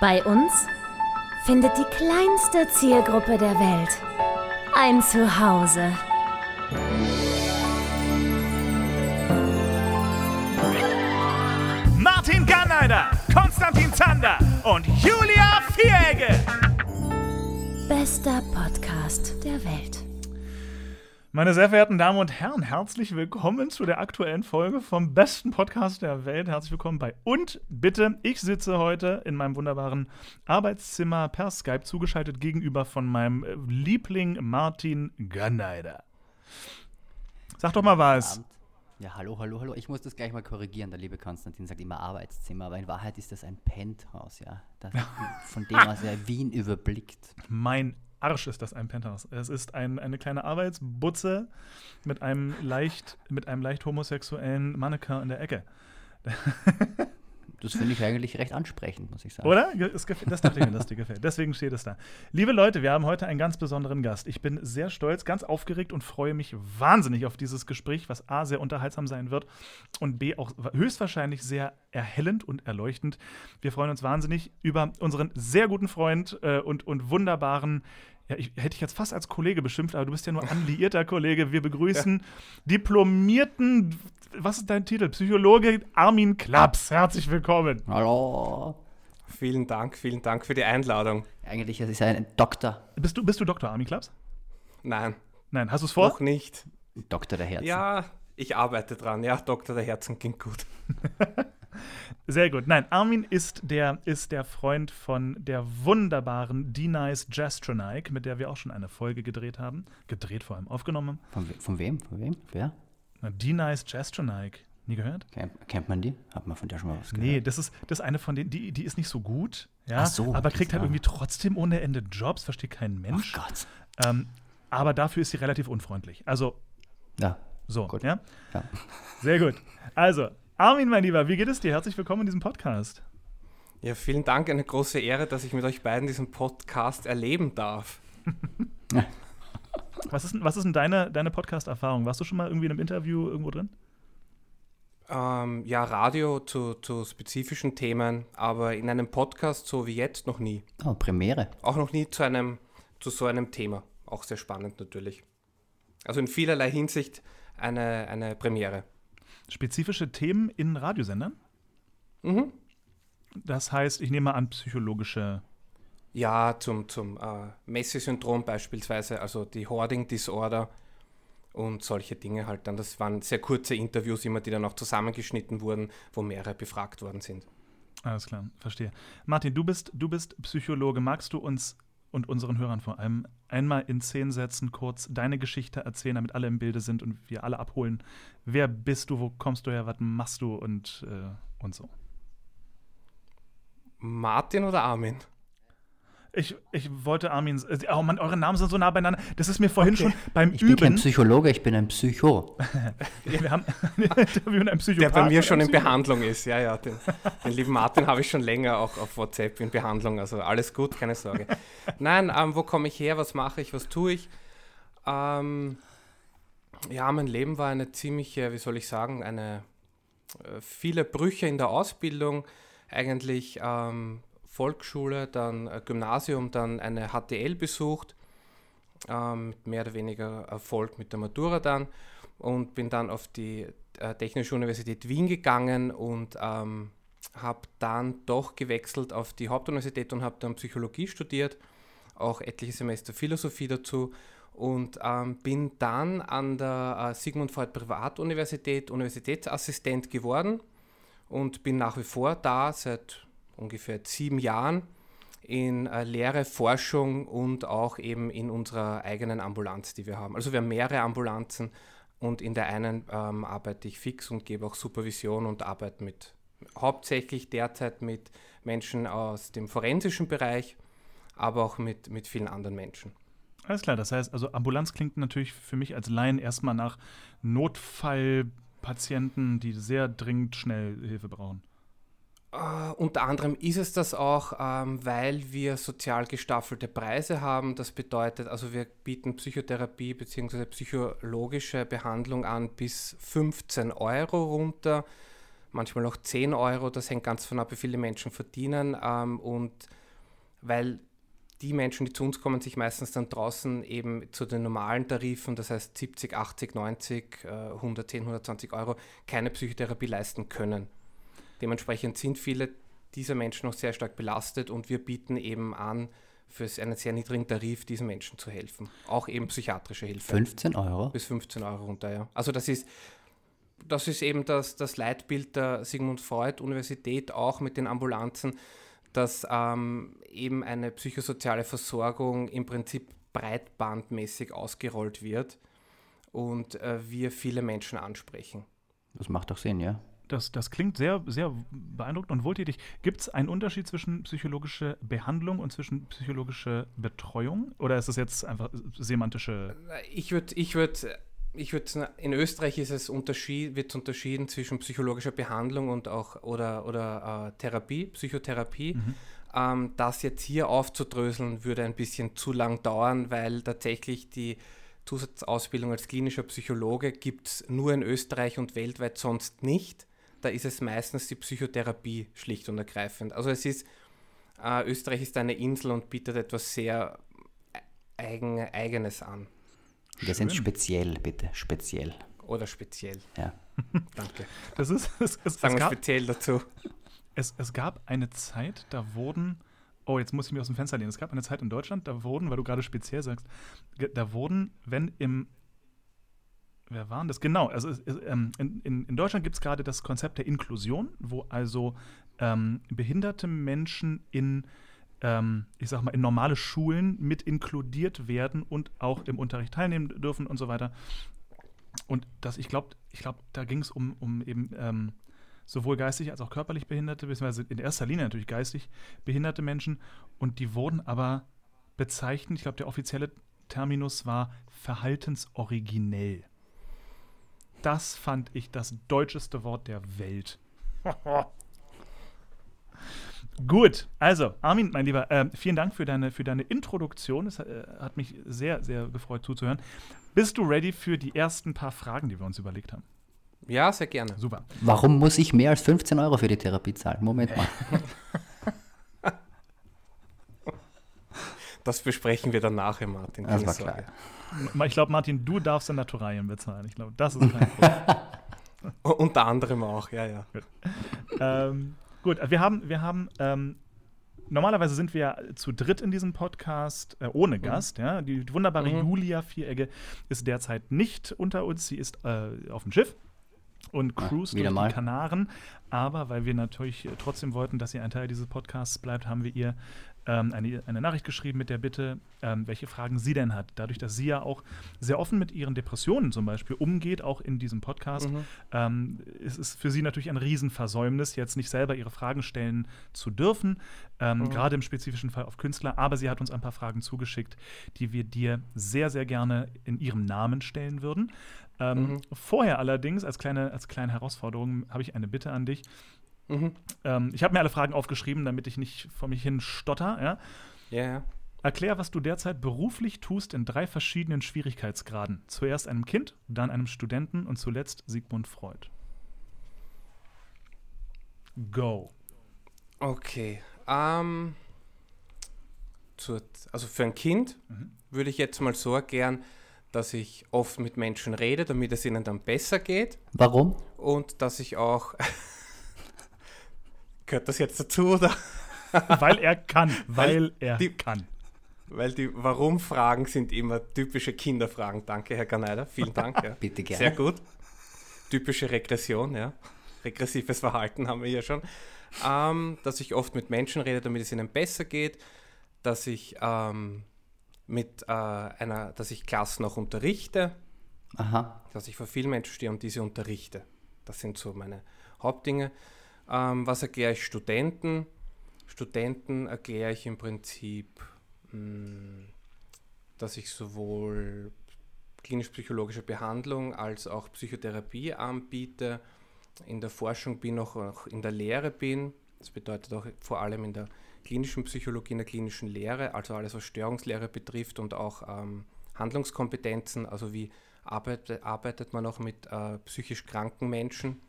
Bei uns findet die kleinste Zielgruppe der Welt ein Zuhause. Martin Garneider, Konstantin Zander und Julia Vieregge. Bester Podcast der Welt. Meine sehr verehrten Damen und Herren, herzlich willkommen zu der aktuellen Folge vom besten Podcast der Welt. Herzlich willkommen bei Und bitte, ich sitze heute in meinem wunderbaren Arbeitszimmer per Skype zugeschaltet gegenüber von meinem äh, Liebling Martin Garneider. Sag doch mal was. Ja, hallo, hallo, hallo. Ich muss das gleich mal korrigieren. Der liebe Konstantin sagt immer Arbeitszimmer, aber in Wahrheit ist das ein Penthouse, ja. Das, von dem aus er Wien überblickt. Mein Arsch ist das ein Penthouse. Es ist ein, eine kleine Arbeitsbutze mit einem leicht, mit einem leicht homosexuellen Mannequin in der Ecke. Das finde ich eigentlich recht ansprechend, muss ich sagen. Oder? Das, das dachte ich mir, dass dir gefällt. Deswegen steht es da. Liebe Leute, wir haben heute einen ganz besonderen Gast. Ich bin sehr stolz, ganz aufgeregt und freue mich wahnsinnig auf dieses Gespräch, was A, sehr unterhaltsam sein wird und B, auch höchstwahrscheinlich sehr erhellend und erleuchtend. Wir freuen uns wahnsinnig über unseren sehr guten Freund äh, und, und wunderbaren ja, ich hätte ich jetzt fast als Kollege beschimpft, aber du bist ja nur anliierter Kollege. Wir begrüßen diplomierten, was ist dein Titel? Psychologe Armin Klaps. Herzlich willkommen. Hallo. Vielen Dank, vielen Dank für die Einladung. Eigentlich ist er ein Doktor. Bist du, bist du Dr. Armin Klaps? Nein, Nein, hast du es vor? noch nicht. Doktor der Herzen. Ja, ich arbeite dran. Ja, Doktor der Herzen klingt gut. Sehr gut. Nein, Armin ist der, ist der Freund von der wunderbaren D-Nice Jastronike, mit der wir auch schon eine Folge gedreht haben. Gedreht vor allem, aufgenommen. Von, we- von wem? Von wem? Wer? D-Nice Jastronike. Nie gehört? Kennt, kennt man die? Hat man von der schon mal was gehört? Nee, das ist, das ist eine von denen, die, die ist nicht so gut, ja, Ach so, aber kriegt halt irgendwie trotzdem ohne Ende Jobs, versteht kein Mensch. Gott. Ähm, aber dafür ist sie relativ unfreundlich. Also, Ja, so, Gut. ja? ja. Sehr gut. Also, Armin, mein Lieber, wie geht es dir? Herzlich willkommen in diesem Podcast. Ja, vielen Dank. Eine große Ehre, dass ich mit euch beiden diesen Podcast erleben darf. Was ist, denn- was ist denn deine, deine Podcast-Erfahrung? Warst du schon mal irgendwie in einem Interview irgendwo drin? Ähm, ja, Radio zu, zu spezifischen Themen, aber in einem Podcast so wie jetzt noch nie. Oh, Premiere. Auch noch nie zu, einem, zu so einem Thema. Auch sehr spannend natürlich. Also in vielerlei Hinsicht eine, eine Premiere. Spezifische Themen in Radiosendern? Mhm. Das heißt, ich nehme an, psychologische. Ja, zum, zum äh, Messi-Syndrom beispielsweise, also die Hoarding Disorder und solche Dinge halt dann. Das waren sehr kurze Interviews immer, die dann auch zusammengeschnitten wurden, wo mehrere befragt worden sind. Alles klar, verstehe. Martin, du bist, du bist Psychologe. Magst du uns und unseren Hörern vor allem einmal in zehn Sätzen kurz deine Geschichte erzählen, damit alle im Bilde sind und wir alle abholen? Wer bist du, wo kommst du her, was machst du und, äh, und so? Martin oder Armin? Ich, ich wollte Armin. äh, Oh Mann, eure Namen sind so nah beieinander. Das ist mir vorhin schon beim Ich bin kein Üben. Psychologe, ich bin ein Psycho. Wir haben ein Interview mit einem Der bei mir schon in Behandlung ist. Ja, ja, den, den lieben Martin habe ich schon länger auch auf WhatsApp in Behandlung. Also alles gut, keine Sorge. Nein, ähm, wo komme ich her? Was mache ich? Was tue ich? Ähm, ja, mein Leben war eine ziemliche, wie soll ich sagen, eine äh, viele Brüche in der Ausbildung. Eigentlich ähm, Volksschule, dann Gymnasium, dann eine HTL besucht. Ähm, mit mehr oder weniger Erfolg mit der Matura dann und bin dann auf die äh, Technische Universität Wien gegangen und ähm, habe dann doch gewechselt auf die Hauptuniversität und habe dann Psychologie studiert, auch etliche Semester Philosophie dazu und ähm, bin dann an der äh, Sigmund Freud Privatuniversität Universitätsassistent geworden und bin nach wie vor da seit ungefähr sieben Jahren in äh, Lehre, Forschung und auch eben in unserer eigenen Ambulanz, die wir haben. Also wir haben mehrere Ambulanzen und in der einen ähm, arbeite ich fix und gebe auch Supervision und arbeite mit hauptsächlich derzeit mit Menschen aus dem forensischen Bereich, aber auch mit, mit vielen anderen Menschen. Alles klar, das heißt, also Ambulanz klingt natürlich für mich als Laien erstmal nach Notfallpatienten, die sehr dringend schnell Hilfe brauchen. Äh, unter anderem ist es das auch, ähm, weil wir sozial gestaffelte Preise haben. Das bedeutet, also wir bieten Psychotherapie bzw. psychologische Behandlung an bis 15 Euro runter. manchmal auch 10 Euro. Das hängt ganz von ab, wie viele Menschen verdienen. Ähm, und weil die Menschen, die zu uns kommen, sich meistens dann draußen eben zu den normalen Tarifen, das heißt 70, 80, 90, äh, 110, 120 Euro, keine Psychotherapie leisten können. Dementsprechend sind viele dieser Menschen noch sehr stark belastet und wir bieten eben an, für einen sehr niedrigen Tarif diesen Menschen zu helfen. Auch eben psychiatrische Hilfe. 15 Euro? Bis 15 Euro runter, ja. Also das ist, das ist eben das, das Leitbild der Sigmund Freud Universität, auch mit den Ambulanzen, dass ähm, eben eine psychosoziale Versorgung im Prinzip breitbandmäßig ausgerollt wird und äh, wir viele Menschen ansprechen. Das macht doch Sinn, ja. Das, das klingt sehr, sehr beeindruckend und wohltätig. Gibt es einen Unterschied zwischen psychologischer Behandlung und zwischen psychologischer Betreuung? Oder ist das jetzt einfach semantische? Ich würde ich würd ich würde in Österreich ist es unterschied, wird unterschieden zwischen psychologischer Behandlung und auch oder, oder äh, Therapie, Psychotherapie. Mhm. Ähm, das jetzt hier aufzudröseln, würde ein bisschen zu lang dauern, weil tatsächlich die Zusatzausbildung als klinischer Psychologe gibt es nur in Österreich und weltweit sonst nicht. Da ist es meistens die Psychotherapie schlicht und ergreifend. Also es ist, äh, Österreich ist eine Insel und bietet etwas sehr eigen, Eigenes an. Wir sind speziell, bitte, speziell. Oder speziell. Ja. Danke. Das ist, es, es, Sagen es wir gab, speziell dazu. Es, es gab eine Zeit, da wurden, oh, jetzt muss ich mir aus dem Fenster lehnen. Es gab eine Zeit in Deutschland, da wurden, weil du gerade speziell sagst, da wurden, wenn im, wer waren das? Genau, also ähm, in, in, Deutschland gibt es gerade das Konzept der Inklusion, wo also ähm, behinderte Menschen in, ähm, ich sag mal, in normale Schulen mit inkludiert werden und auch im Unterricht teilnehmen dürfen und so weiter. Und das, ich glaube, ich glaub, da ging es um, um eben ähm, sowohl geistig als auch körperlich Behinderte, beziehungsweise in erster Linie natürlich geistig behinderte Menschen. Und die wurden aber bezeichnet, ich glaube, der offizielle Terminus war verhaltensoriginell. Das fand ich das deutscheste Wort der Welt. Gut, also Armin, mein Lieber, äh, vielen Dank für deine, für deine Introduktion. Es äh, hat mich sehr, sehr gefreut zuzuhören. Bist du ready für die ersten paar Fragen, die wir uns überlegt haben? Ja, sehr gerne. Super. Warum muss ich mehr als 15 Euro für die Therapie zahlen? Moment mal. Das besprechen wir dann nachher, Martin. Das war Sorge. klar. Ich glaube, Martin, du darfst in Naturalien bezahlen. Ich glaube, das ist kein Problem. Unter anderem auch, ja, ja. ähm, gut, wir haben, wir haben ähm, normalerweise sind wir ja zu dritt in diesem Podcast äh, ohne Gast. Ja? Die, wunderbare Mhm. Julia Vieregge ist derzeit nicht unter uns. Sie ist äh, auf dem Schiff und Ah, cruist wieder durch mal. die Kanaren. Aber weil wir natürlich äh, trotzdem wollten, dass sie ein Teil dieses Podcasts bleibt, haben wir ihr ähm, eine, eine Nachricht geschrieben mit der Bitte, ähm, welche Fragen sie denn hat. Dadurch, dass sie ja auch sehr offen mit ihren Depressionen zum Beispiel umgeht, auch in diesem Podcast, Mhm. ähm, ist es für sie natürlich ein Riesenversäumnis, jetzt nicht selber ihre Fragen stellen zu dürfen, ähm, Mhm. gerade im spezifischen Fall auf Künstler. Aber sie hat uns ein paar Fragen zugeschickt, die wir dir sehr, sehr gerne in ihrem Namen stellen würden. Ähm, Mhm. Vorher allerdings, als kleine, als kleine Herausforderung, habe ich eine Bitte an dich. Mhm. Ähm, ich habe mir alle Fragen aufgeschrieben, damit ich nicht vor mich hin stotter. Ja? Ja. Erklär, was du derzeit beruflich tust in drei verschiedenen Schwierigkeitsgraden. Zuerst einem Kind, dann einem Studenten und zuletzt Sigmund Freud. Go. Okay. Ähm, zur, also für ein Kind Mhm. würde ich jetzt mal so erklären, dass ich oft mit Menschen rede, damit es ihnen dann besser geht Warum? und dass ich auch. Gehört das jetzt dazu oder? Weil er kann. Weil er die- kann. Weil die Warum-Fragen sind immer typische Kinderfragen. Danke, Herr Garneider. Vielen Dank. Ja. Bitte gerne. Sehr gut. Typische Regression, ja. Regressives Verhalten haben wir hier schon. Ähm, dass ich oft mit Menschen rede, damit es ihnen besser geht. Dass ich ähm, mit äh, einer, dass ich Klassen auch unterrichte, Aha. dass ich vor vielen Menschen stehe und diese unterrichte. Das sind so meine Hauptdinge. Ähm, was erkläre ich Studenten? Studenten erkläre ich im Prinzip, mh, dass ich sowohl klinisch-psychologische Behandlung als auch Psychotherapie anbiete, in der Forschung bin, auch, auch in der Lehre bin. Das bedeutet auch vor allem in der klinischen Psychologie, in der klinischen Lehre, also alles, was Störungslehre betrifft und auch ähm, Handlungskompetenzen, also wie arbeitet, arbeitet man auch mit äh, psychisch kranken Menschen.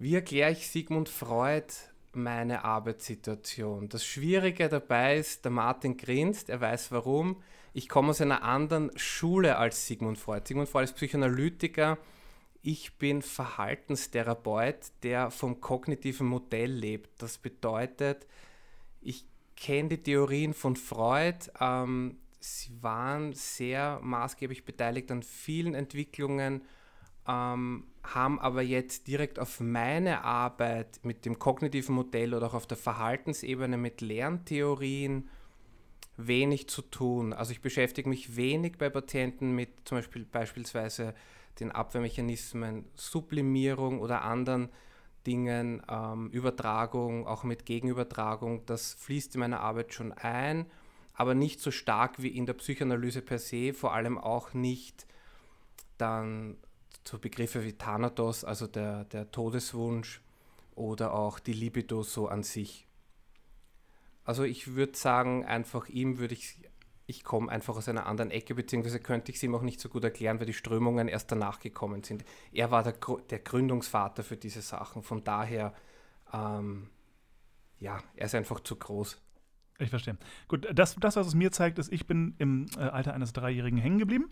Wie erkläre ich Sigmund Freud meine Arbeitssituation? Das Schwierige dabei ist, der Martin grinst, er weiß warum. Ich komme aus einer anderen Schule als Sigmund Freud. Sigmund Freud ist Psychoanalytiker. Ich bin Verhaltenstherapeut, der vom kognitiven Modell lebt. Das bedeutet, ich kenne die Theorien von Freud. Ähm, sie waren sehr maßgeblich beteiligt an vielen Entwicklungen, ähm, haben aber jetzt direkt auf meine Arbeit mit dem kognitiven Modell oder auch auf der Verhaltensebene mit Lerntheorien wenig zu tun. Also ich beschäftige mich wenig bei Patienten mit zum Beispiel beispielsweise den Abwehrmechanismen, Sublimierung oder anderen Dingen, ähm, Übertragung, auch mit Gegenübertragung, das fließt in meine Arbeit schon ein, aber nicht so stark wie in der Psychoanalyse per se, vor allem auch nicht dann zu Begriffe wie Thanatos, also der, der Todeswunsch oder auch die Libido so an sich. Also ich würde sagen, einfach ihm würde ich, ich komme einfach aus einer anderen Ecke, beziehungsweise könnte ich es ihm auch nicht so gut erklären, weil die Strömungen erst danach gekommen sind. Er war der, der Gründungsvater für diese Sachen, von daher, ähm, ja, er ist einfach zu groß. Ich verstehe. Gut, das, das, was es mir zeigt, ist, ich bin im äh, Alter eines Dreijährigen hängen geblieben.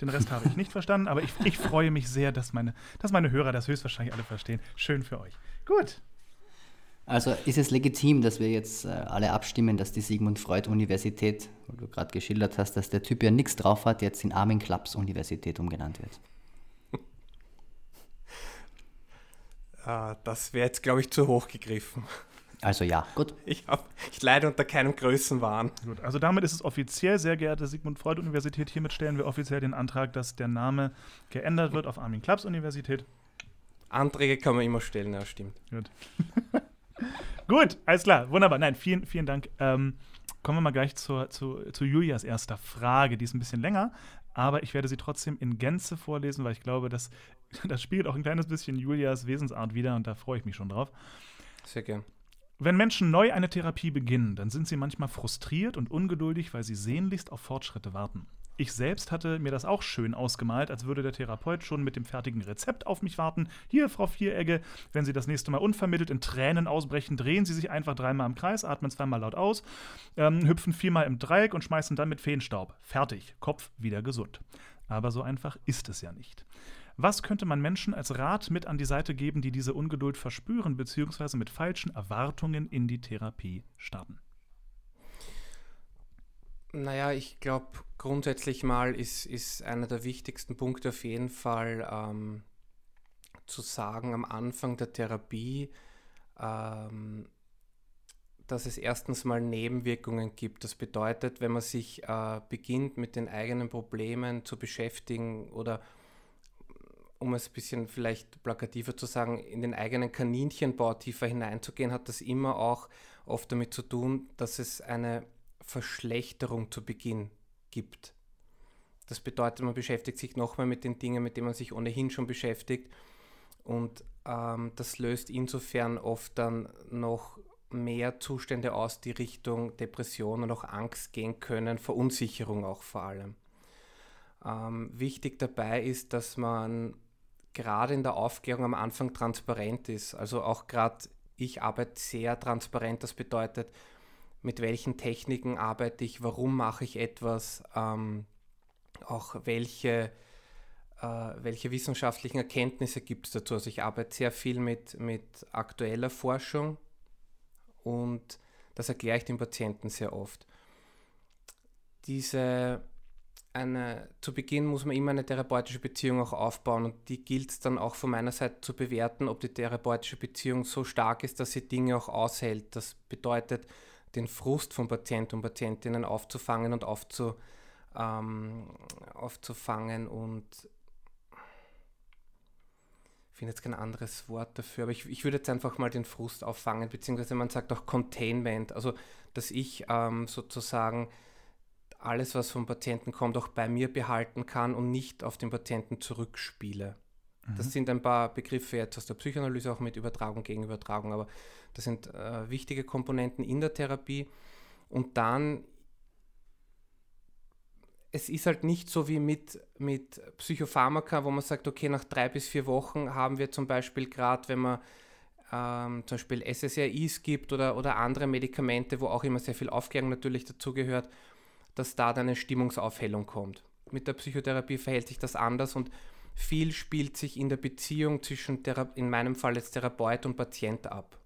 Den Rest habe ich nicht verstanden, aber ich, ich freue mich sehr, dass meine, dass meine Hörer das höchstwahrscheinlich alle verstehen. Schön für euch. Gut. Also ist es legitim, dass wir jetzt äh, alle abstimmen, dass die Sigmund Freud Universität, wo du gerade geschildert hast, dass der Typ ja nichts drauf hat, jetzt in Armin Klapps Universität umgenannt wird? Uh, das wäre jetzt, glaube ich, zu hoch gegriffen. Also ja, gut. Ich, hab, ich leide unter keinem Größenwahn. Gut, also damit ist es offiziell, sehr geehrte Sigmund Freud Universität, hiermit stellen wir offiziell den Antrag, dass der Name geändert wird auf Armin Klapps Universität. Anträge kann man immer stellen, ja, stimmt. Gut. Gut, alles klar, wunderbar. Nein, vielen, vielen Dank. Ähm, kommen wir mal gleich zur, zu, zu Julias erster Frage. Die ist ein bisschen länger, aber ich werde sie trotzdem in Gänze vorlesen, weil ich glaube, dass, das spiegelt auch ein kleines bisschen Julias Wesensart wieder und da freue ich mich schon drauf. Sehr gern. Wenn Menschen neu eine Therapie beginnen, dann sind sie manchmal frustriert und ungeduldig, weil sie sehnlichst auf Fortschritte warten. Ich selbst hatte mir das auch schön ausgemalt, als würde der Therapeut schon mit dem fertigen Rezept auf mich warten. Hier, Frau Vieregge, wenn Sie das nächste Mal unvermittelt in Tränen ausbrechen, drehen Sie sich einfach dreimal im Kreis, atmen zweimal laut aus, ähm, hüpfen viermal im Dreieck und schmeißen dann mit Feenstaub. Fertig, Kopf wieder gesund. Aber so einfach ist es ja nicht. Was könnte man Menschen als Rat mit an die Seite geben, die diese Ungeduld verspüren, beziehungsweise mit falschen Erwartungen in die Therapie starten? Naja, ich glaube, grundsätzlich mal ist, ist einer der wichtigsten Punkte auf jeden Fall ähm, zu sagen am Anfang der Therapie, ähm, dass es erstens mal Nebenwirkungen gibt. Das bedeutet, wenn man sich äh, beginnt mit den eigenen Problemen zu beschäftigen oder um es ein bisschen vielleicht plakativer zu sagen, in den eigenen Kaninchenbau tiefer hineinzugehen, hat das immer auch oft damit zu tun, dass es eine Verschlechterung zu Beginn gibt. Das bedeutet, man beschäftigt sich nochmal mit den Dingen, mit denen man sich ohnehin schon beschäftigt. Und ähm, das löst insofern oft dann noch mehr Zustände aus, die Richtung Depression und auch Angst gehen können, Verunsicherung auch vor allem. Ähm, wichtig dabei ist, dass man gerade in der Aufklärung am Anfang transparent ist. Also auch gerade ich arbeite sehr transparent. Das bedeutet, mit welchen Techniken arbeite ich, warum mache ich etwas, ähm, auch welche, äh, welche wissenschaftlichen Erkenntnisse gibt es dazu. Also ich arbeite sehr viel mit, mit aktueller Forschung und das erkläre ich den Patienten sehr oft. Diese eine, zu Beginn muss man immer eine therapeutische Beziehung auch aufbauen und die gilt es dann auch von meiner Seite zu bewerten, ob die therapeutische Beziehung so stark ist, dass sie Dinge auch aushält. Das bedeutet, den Frust von Patienten und Patientinnen aufzufangen und aufzu, ähm, aufzufangen und ich finde jetzt kein anderes Wort dafür, aber ich, ich würde jetzt einfach mal den Frust auffangen, beziehungsweise man sagt auch Containment, also dass ich ähm, sozusagen alles, was vom Patienten kommt, auch bei mir behalten kann und nicht auf den Patienten zurückspiele. Mhm. Das sind ein paar Begriffe jetzt aus der Psychoanalyse, auch mit Übertragung gegen Übertragung, aber das sind äh, wichtige Komponenten in der Therapie. Und dann, es ist halt nicht so wie mit, mit Psychopharmaka, wo man sagt, okay, nach drei bis vier Wochen haben wir zum Beispiel gerade, wenn man ähm, zum Beispiel SSRIs gibt oder, oder andere Medikamente, wo auch immer sehr viel Aufklärung natürlich dazugehört, dass da dann eine Stimmungsaufhellung kommt. Mit der Psychotherapie verhält sich das anders und viel spielt sich in der Beziehung zwischen, Thera in meinem Fall jetzt Therapeut und Patient ab.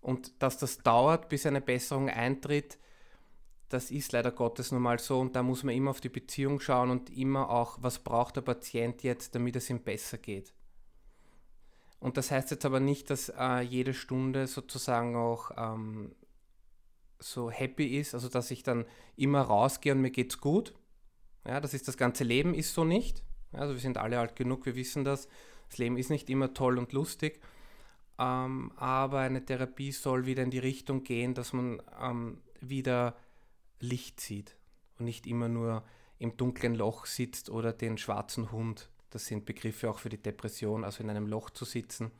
Und dass das dauert, bis eine Besserung eintritt, das ist leider Gottes nun mal so und da muss man immer auf die Beziehung schauen und immer auch, was braucht der Patient jetzt, damit es ihm besser geht. Und das heißt jetzt aber nicht, dass äh, jede Stunde sozusagen auch ähm, so happy ist, also dass ich dann immer rausgehe und mir geht's gut. Ja, das ist das ganze Leben, ist so nicht. Also wir sind alle alt genug, wir wissen das. Das Leben ist nicht immer toll und lustig. Ähm, aber eine Therapie soll wieder in die Richtung gehen, dass man ähm, wieder Licht sieht und nicht immer nur im dunklen Loch sitzt oder den schwarzen Hund. Das sind Begriffe auch für die Depression, also in einem Loch zu sitzen.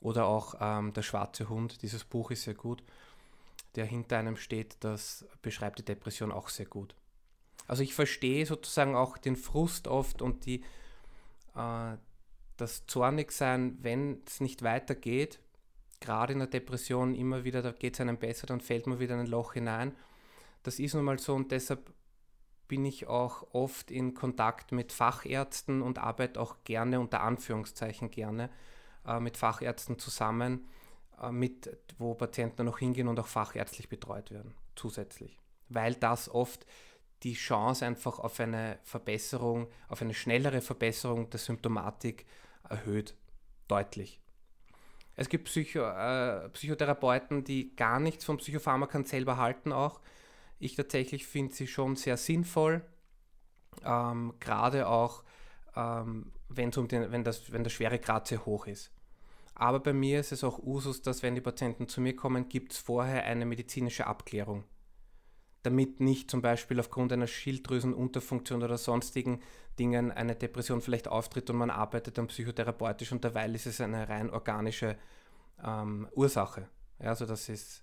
Oder auch ähm, der schwarze Hund, dieses Buch ist sehr gut, der hinter einem steht, das beschreibt die Depression auch sehr gut. Also ich verstehe sozusagen auch den Frust oft und die, äh, das Zornigsein, wenn es nicht weitergeht, gerade in der Depression immer wieder, da geht es einem besser, dann fällt man wieder in ein Loch hinein. Das ist nun mal so und deshalb bin ich auch oft in Kontakt mit Fachärzten und arbeite auch gerne, unter Anführungszeichen gerne, äh, mit Fachärzten zusammen, mit, wo Patienten noch hingehen und auch fachärztlich betreut werden, zusätzlich. Weil das oft die Chance einfach auf eine Verbesserung, auf eine schnellere Verbesserung der Symptomatik erhöht, deutlich. Es gibt Psycho, äh, Psychotherapeuten, die gar nichts von Psychopharmakern selber halten auch. Ich tatsächlich finde sie schon sehr sinnvoll, ähm, gerade auch ähm, um den, wenn, das, wenn der Schweregrad sehr hoch ist. Aber bei mir ist es auch Usus, dass wenn die Patienten zu mir kommen, gibt es vorher eine medizinische Abklärung damit nicht zum Beispiel aufgrund einer Schilddrüsenunterfunktion oder sonstigen Dingen eine Depression vielleicht auftritt und man arbeitet dann psychotherapeutisch und derweil ist es eine rein organische ähm, Ursache. Ja, also das ist,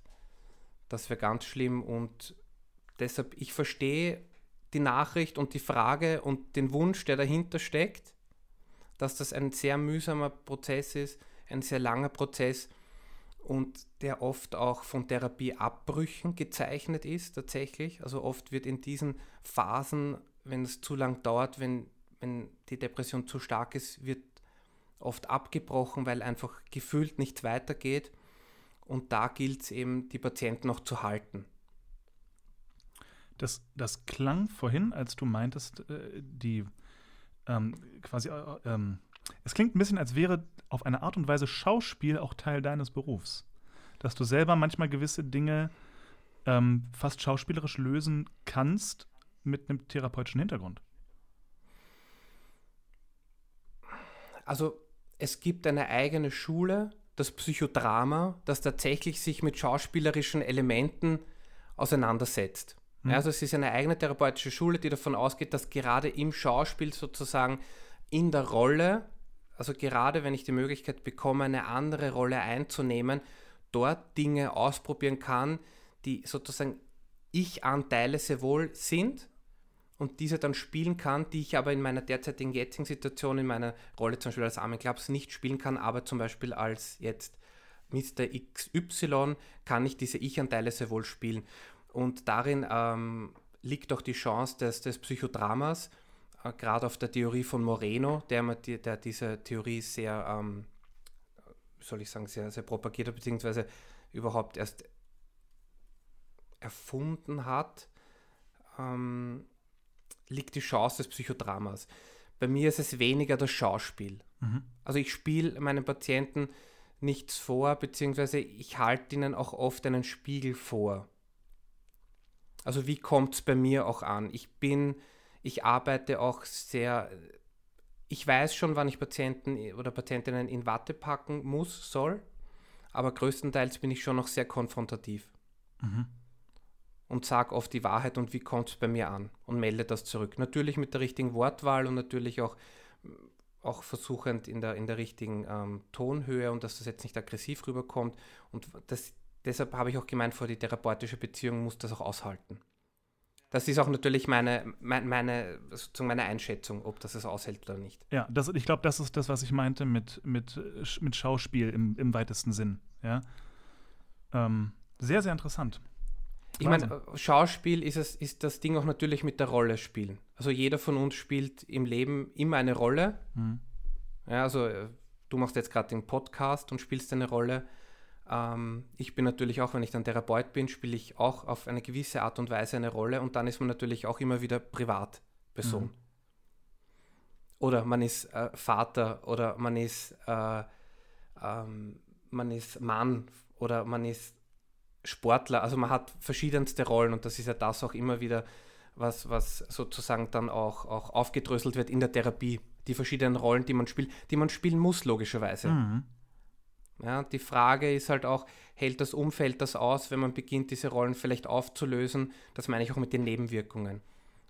das wäre ganz schlimm und deshalb, ich verstehe die Nachricht und die Frage und den Wunsch, der dahinter steckt, dass das ein sehr mühsamer Prozess ist, ein sehr langer Prozess und der oft auch von Therapieabbrüchen gezeichnet ist tatsächlich. Also oft wird in diesen Phasen, wenn es zu lang dauert, wenn, wenn die Depression zu stark ist, wird oft abgebrochen, weil einfach gefühlt nichts weitergeht. Und da gilt es eben, die Patienten noch zu halten. Das, das klang vorhin, als du meintest, äh, die ähm, quasi äh, ähm, es klingt ein bisschen, als wäre auf eine Art und Weise Schauspiel auch Teil deines Berufs. Dass du selber manchmal gewisse Dinge ähm, fast schauspielerisch lösen kannst mit einem therapeutischen Hintergrund. Also es gibt eine eigene Schule, das Psychodrama, das tatsächlich sich mit schauspielerischen Elementen auseinandersetzt. Mhm. Also es ist eine eigene therapeutische Schule, die davon ausgeht, dass gerade im Schauspiel sozusagen in der Rolle also gerade wenn ich die Möglichkeit bekomme, eine andere Rolle einzunehmen, dort Dinge ausprobieren kann, die sozusagen Ich-Anteile sehr wohl sind und diese dann spielen kann, die ich aber in meiner derzeitigen jetzigen Situation, in meiner Rolle zum Beispiel als Armin Klaps nicht spielen kann, aber zum Beispiel als jetzt Mr. XY kann ich diese Ich-Anteile sehr wohl spielen. Und darin ähm, liegt auch die Chance des, des Psychodramas, gerade auf der Theorie von Moreno, der, der diese Theorie sehr, ähm, soll ich sagen, sehr, sehr propagiert hat, beziehungsweise überhaupt erst erfunden hat, ähm, liegt die Chance des Psychodramas. Bei mir ist es weniger das Schauspiel. Mhm. Also ich spiele meinen Patienten nichts vor, beziehungsweise ich halte ihnen auch oft einen Spiegel vor. Also wie kommt es bei mir auch an? Ich bin ich arbeite auch sehr, ich weiß schon, wann ich Patienten oder Patientinnen in Watte packen muss, soll, aber größtenteils bin ich schon noch sehr konfrontativ. Mhm. Und sage oft die Wahrheit und wie kommt es bei mir an und melde das zurück. Natürlich mit der richtigen Wortwahl und natürlich auch, auch versuchend in der, in der richtigen ähm, Tonhöhe und dass das jetzt nicht aggressiv rüberkommt. Und das, deshalb habe ich auch gemeint, vor die therapeutische Beziehung muss das auch aushalten. Das ist auch natürlich meine, meine, meine, sozusagen meine Einschätzung, ob das es aushält oder nicht. Ja, das, ich glaube, das ist das, was ich meinte mit, mit, mit Schauspiel im, im weitesten Sinn. Ja? Ähm, sehr, sehr interessant. Ich meine, Schauspiel ist, es, ist das Ding auch natürlich mit der Rolle spielen. Also jeder von uns spielt im Leben immer eine Rolle. Mhm. Ja, also äh, du machst jetzt gerade den Podcast und spielst eine Rolle. Ähm, ich bin natürlich auch, wenn ich dann Therapeut bin, spiele ich auch auf eine gewisse Art und Weise eine Rolle und dann ist man natürlich auch immer wieder Privatperson. Mhm. Oder man ist äh, Vater oder man ist, äh, ähm, man ist Mann oder man ist Sportler. Also man hat verschiedenste Rollen und das ist ja das auch immer wieder, was, was sozusagen dann auch, auch aufgedröselt wird in der Therapie. Die verschiedenen Rollen, die man spielt, die man spielen muss, logischerweise. Mhm. Ja, die Frage ist halt auch, hält das Umfeld das aus, wenn man beginnt, diese Rollen vielleicht aufzulösen? Das meine ich auch mit den Nebenwirkungen.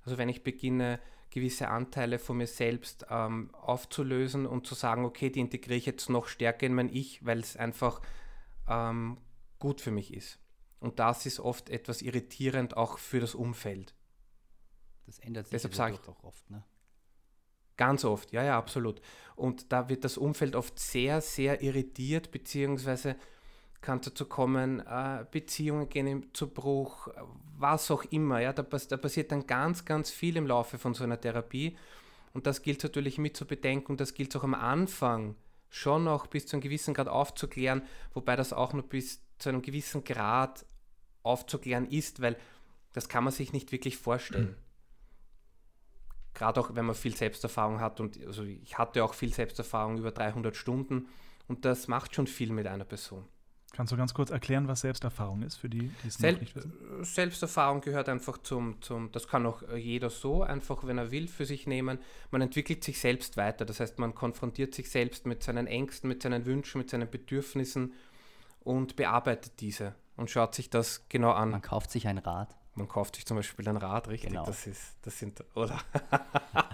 Also wenn ich beginne, gewisse Anteile von mir selbst ähm, aufzulösen und zu sagen, okay, die integriere ich jetzt noch stärker in mein Ich, weil es einfach ähm, gut für mich ist. Und das ist oft etwas irritierend auch für das Umfeld. Das ändert sich Deshalb ja auch oft. Ne? Ganz oft, ja, ja, absolut. Und da wird das Umfeld oft sehr, sehr irritiert, beziehungsweise kann dazu kommen, äh, Beziehungen gehen zu Bruch, was auch immer. Ja, da, da passiert dann ganz, ganz viel im Laufe von so einer Therapie. Und das gilt natürlich mit zu bedenken das gilt auch am Anfang schon noch bis zu einem gewissen Grad aufzuklären, wobei das auch nur bis zu einem gewissen Grad aufzuklären ist, weil das kann man sich nicht wirklich vorstellen gerade auch wenn man viel Selbsterfahrung hat und also ich hatte auch viel Selbsterfahrung über 300 Stunden und das macht schon viel mit einer Person. Kannst du ganz kurz erklären, was Selbsterfahrung ist, für die, die es Sel nicht wissen? Selbsterfahrung gehört einfach zum, zum, das kann auch jeder so einfach, wenn er will, für sich nehmen. Man entwickelt sich selbst weiter, das heißt, man konfrontiert sich selbst mit seinen Ängsten, mit seinen Wünschen, mit seinen Bedürfnissen und bearbeitet diese und schaut sich das genau an. Man kauft sich ein Rad. Man kauft sich zum Beispiel ein Rad, richtig? Genau. Das ist, das sind, oder?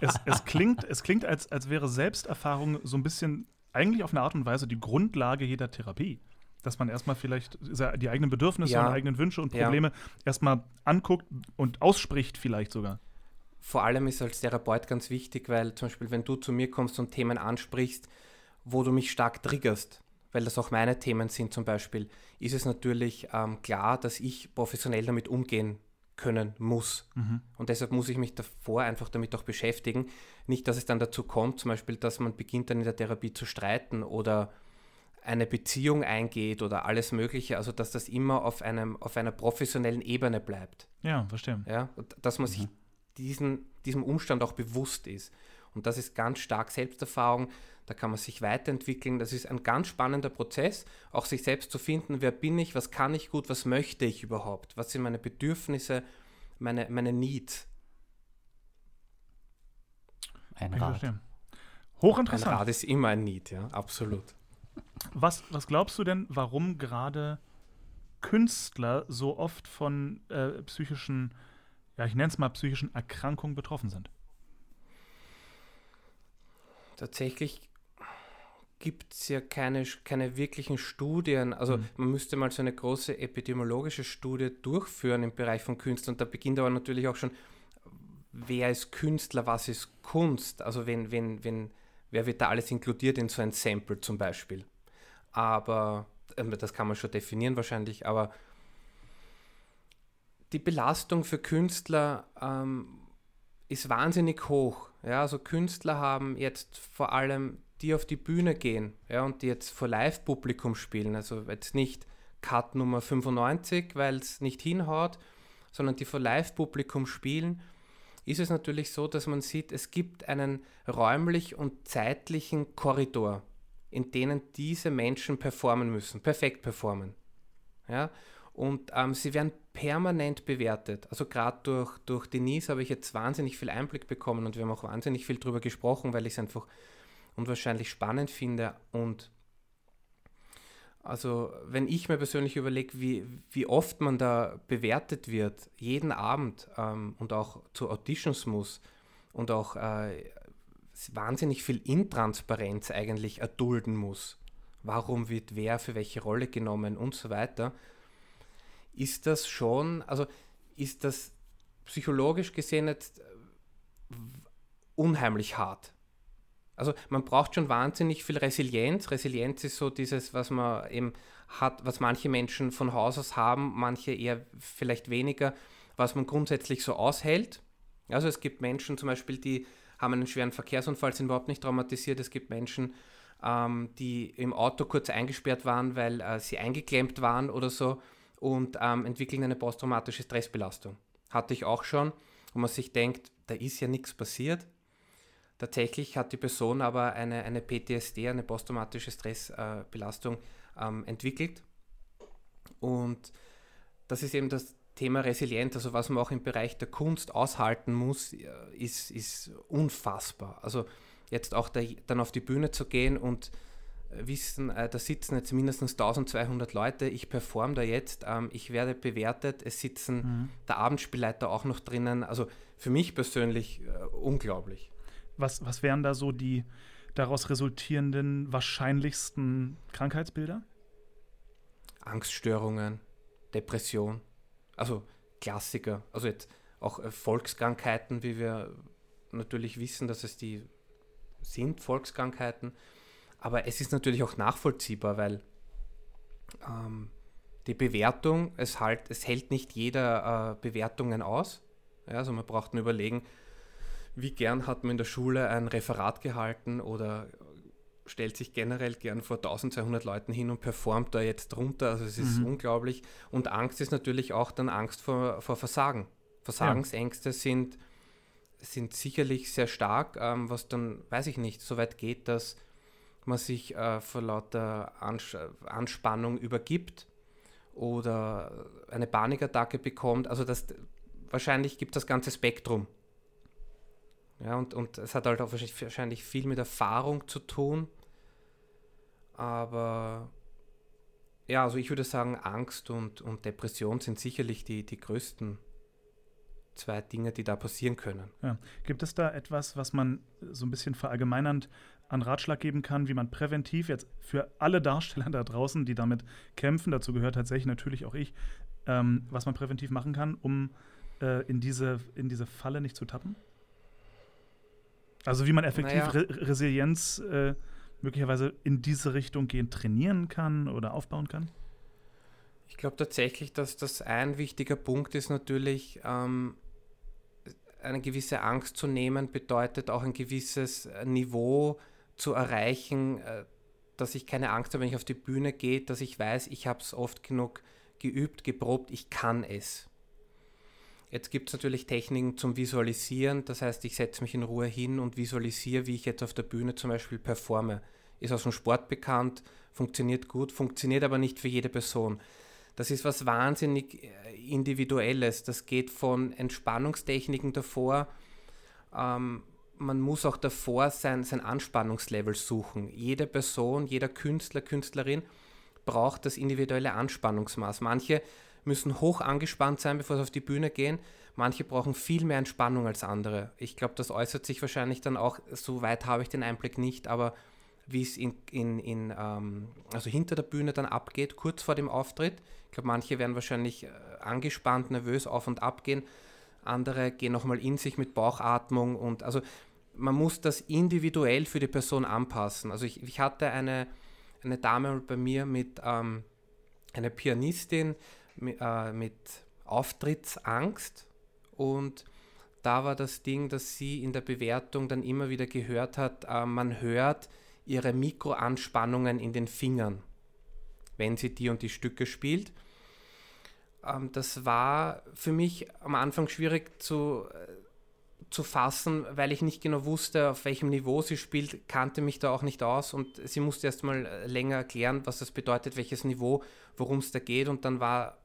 Es, es klingt, es klingt als, als wäre Selbsterfahrung so ein bisschen eigentlich auf eine Art und Weise die Grundlage jeder Therapie. Dass man erstmal vielleicht die eigenen Bedürfnisse Ja. und eigenen Wünsche und Ja. Probleme erstmal anguckt und ausspricht, vielleicht sogar. vor allem ist als Therapeut ganz wichtig, weil zum Beispiel, wenn du zu mir kommst und Themen ansprichst, wo du mich stark triggerst, weil das auch meine Themen sind zum Beispiel, ist es natürlich ähm, klar, dass ich professionell damit umgehen können muss. Und deshalb muss ich mich davor einfach damit auch beschäftigen. Nicht, dass es dann dazu kommt, zum Beispiel, dass man beginnt dann in der Therapie zu streiten oder eine Beziehung eingeht oder alles Mögliche, also dass das immer auf, einem, auf einer professionellen Ebene bleibt. Ja, verstehe. Ja, dass man sich diesen, diesem Umstand auch bewusst ist. Und das ist ganz stark Selbsterfahrung, da kann man sich weiterentwickeln. Das ist ein ganz spannender Prozess, auch sich selbst zu finden, wer bin ich, was kann ich gut, was möchte ich überhaupt, was sind meine Bedürfnisse, meine, meine Needs. Ein Ich Rad. verstehe. Ein Hochinteressant. Rad ist immer ein Need, ja, absolut. Was, was glaubst du denn, warum gerade Künstler so oft von äh, psychischen, ja, ich nenne es mal psychischen Erkrankungen betroffen sind? Tatsächlich gibt es ja keine, keine wirklichen Studien. Also man müsste mal so eine große epidemiologische Studie durchführen im Bereich von Kunst. Und da beginnt aber natürlich auch schon, wer ist Künstler, was ist Kunst? Also wenn, wenn, wenn, wer wird da alles inkludiert in so ein Sample zum Beispiel? Aber ähm, das kann man schon definieren wahrscheinlich, aber die Belastung für Künstler ähm, ist wahnsinnig hoch. Ja, also Künstler haben jetzt vor allem, die auf die Bühne gehen ja, und die jetzt vor Live-Publikum spielen, also jetzt nicht Cut Nummer 95, weil es nicht hinhaut, sondern die vor Live-Publikum spielen, ist es natürlich so, dass man sieht, es gibt einen räumlich und zeitlichen Korridor, in denen diese Menschen performen müssen, perfekt performen. Ja? Und ähm, sie werden permanent bewertet. Also gerade durch, durch Denise habe ich jetzt wahnsinnig viel Einblick bekommen und wir haben auch wahnsinnig viel darüber gesprochen, weil ich es einfach unwahrscheinlich spannend finde. Und also wenn ich mir persönlich überlege, wie, wie oft man da bewertet wird, jeden Abend ähm, und auch zu Auditions muss und auch äh, wahnsinnig viel Intransparenz eigentlich erdulden muss. Warum wird wer für welche Rolle genommen und so weiter ist das schon, also ist das psychologisch gesehen jetzt äh, unheimlich hart. Also man braucht schon wahnsinnig viel Resilienz. Resilienz ist so dieses, was man eben hat, was manche Menschen von Haus aus haben, manche eher vielleicht weniger, was man grundsätzlich so aushält. Also es gibt Menschen zum Beispiel, die haben einen schweren Verkehrsunfall, sind überhaupt nicht traumatisiert. Es gibt Menschen, ähm, die im Auto kurz eingesperrt waren, weil äh, sie eingeklemmt waren oder so und ähm, entwickeln eine posttraumatische Stressbelastung. Hatte ich auch schon, wo man sich denkt, da ist ja nichts passiert. Tatsächlich hat die Person aber eine, eine PTSD, eine posttraumatische Stressbelastung äh, ähm, entwickelt. Und das ist eben das Thema Resilienz, also was man auch im Bereich der Kunst aushalten muss, äh, ist, ist unfassbar. Also jetzt auch da, dann auf die Bühne zu gehen und äh, wissen, äh, da sitzen jetzt mindestens 1200 Leute, ich performe da jetzt, ähm, ich werde bewertet, es sitzen mhm. der Abendspielleiter auch noch drinnen. Also für mich persönlich äh, unglaublich. Was, was wären da so die daraus resultierenden wahrscheinlichsten Krankheitsbilder? Angststörungen, Depression, also Klassiker, also jetzt auch Volkskrankheiten, wie wir natürlich wissen, dass es die sind Volkskrankheiten. Aber es ist natürlich auch nachvollziehbar, weil ähm, die Bewertung, es, halt, es hält nicht jeder äh, Bewertungen aus. Ja, also man braucht nur überlegen, wie gern hat man in der Schule ein Referat gehalten oder stellt sich generell gern vor 1200 Leuten hin und performt da jetzt drunter. Also es ist mhm. unglaublich. Und Angst ist natürlich auch dann Angst vor, vor Versagen. Versagensängste ja. sind sind sicherlich sehr stark, ähm, was dann, weiß ich nicht, so weit geht, dass man sich äh, vor lauter Ans Anspannung übergibt oder eine Panikattacke bekommt. Also das, wahrscheinlich gibt das ganze Spektrum. Ja, und, und es hat halt auch wahrscheinlich viel mit Erfahrung zu tun. Aber ja, also ich würde sagen, Angst und, und Depression sind sicherlich die, die größten zwei Dinge, die da passieren können. Ja. Gibt es da etwas, was man so ein bisschen verallgemeinernd an Ratschlag geben kann, wie man präventiv jetzt für alle Darsteller da draußen, die damit kämpfen, dazu gehört tatsächlich natürlich auch ich, ähm, was man präventiv machen kann, um äh, in, diese, in diese Falle nicht zu tappen? Also wie man effektiv naja. Re Resilienz äh, möglicherweise in diese Richtung gehen trainieren kann oder aufbauen kann? Ich glaube tatsächlich, dass das ein wichtiger Punkt ist natürlich, ähm, eine gewisse Angst zu nehmen, bedeutet auch ein gewisses äh, Niveau zu erreichen, äh, dass ich keine Angst habe, wenn ich auf die Bühne gehe, dass ich weiß, ich habe es oft genug geübt, geprobt, ich kann es. Jetzt gibt es natürlich Techniken zum Visualisieren, das heißt, ich setze mich in Ruhe hin und visualisiere, wie ich jetzt auf der Bühne zum Beispiel performe. Ist aus dem Sport bekannt, funktioniert gut, funktioniert aber nicht für jede Person. Das ist was wahnsinnig äh, Individuelles. Das geht von Entspannungstechniken davor. Ähm, man muss auch davor sein, sein Anspannungslevel suchen. Jede Person, jeder Künstler, Künstlerin braucht das individuelle Anspannungsmaß. Manche müssen hoch angespannt sein, bevor sie auf die Bühne gehen. Manche brauchen viel mehr Entspannung als andere. Ich glaube, das äußert sich wahrscheinlich dann auch, so weit habe ich den Einblick nicht, aber wie es in, in, in ähm, also hinter der Bühne dann abgeht, kurz vor dem Auftritt. Ich glaube, manche werden wahrscheinlich äh, angespannt, nervös auf und ab gehen. Andere gehen nochmal in sich mit Bauchatmung und also man muss das individuell für die Person anpassen. Also ich, ich hatte eine, eine Dame bei mir mit ähm, einer Pianistin mit, äh, mit Auftrittsangst. Und da war das Ding, dass sie in der Bewertung dann immer wieder gehört hat, äh, man hört, ihre Mikroanspannungen in den Fingern, wenn sie die und die Stücke spielt. Ähm, das war für mich am Anfang schwierig zu, äh, zu fassen, weil ich nicht genau wusste, auf welchem Niveau sie spielt, kannte mich da auch nicht aus. Und sie musste erst mal äh, länger erklären, was das bedeutet, welches Niveau, worum es da geht. Und dann war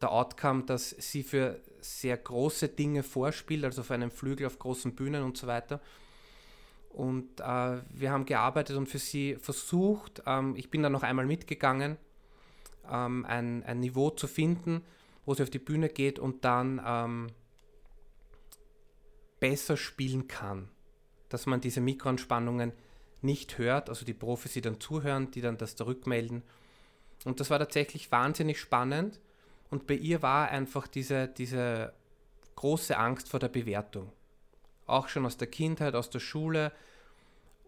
der Outcome, dass sie für sehr große Dinge vorspielt, also für einen Flügel auf großen Bühnen und so weiter und äh, wir haben gearbeitet und für sie versucht, ähm, ich bin dann noch einmal mitgegangen, ähm, ein, ein Niveau zu finden, wo sie auf die Bühne geht und dann ähm, besser spielen kann. Dass man diese Mikroanspannungen nicht hört, also die Profis, die dann zuhören, die dann das zurückmelden. Und das war tatsächlich wahnsinnig spannend. Und bei ihr war einfach diese, diese große Angst vor der Bewertung. Auch schon aus der Kindheit, aus der Schule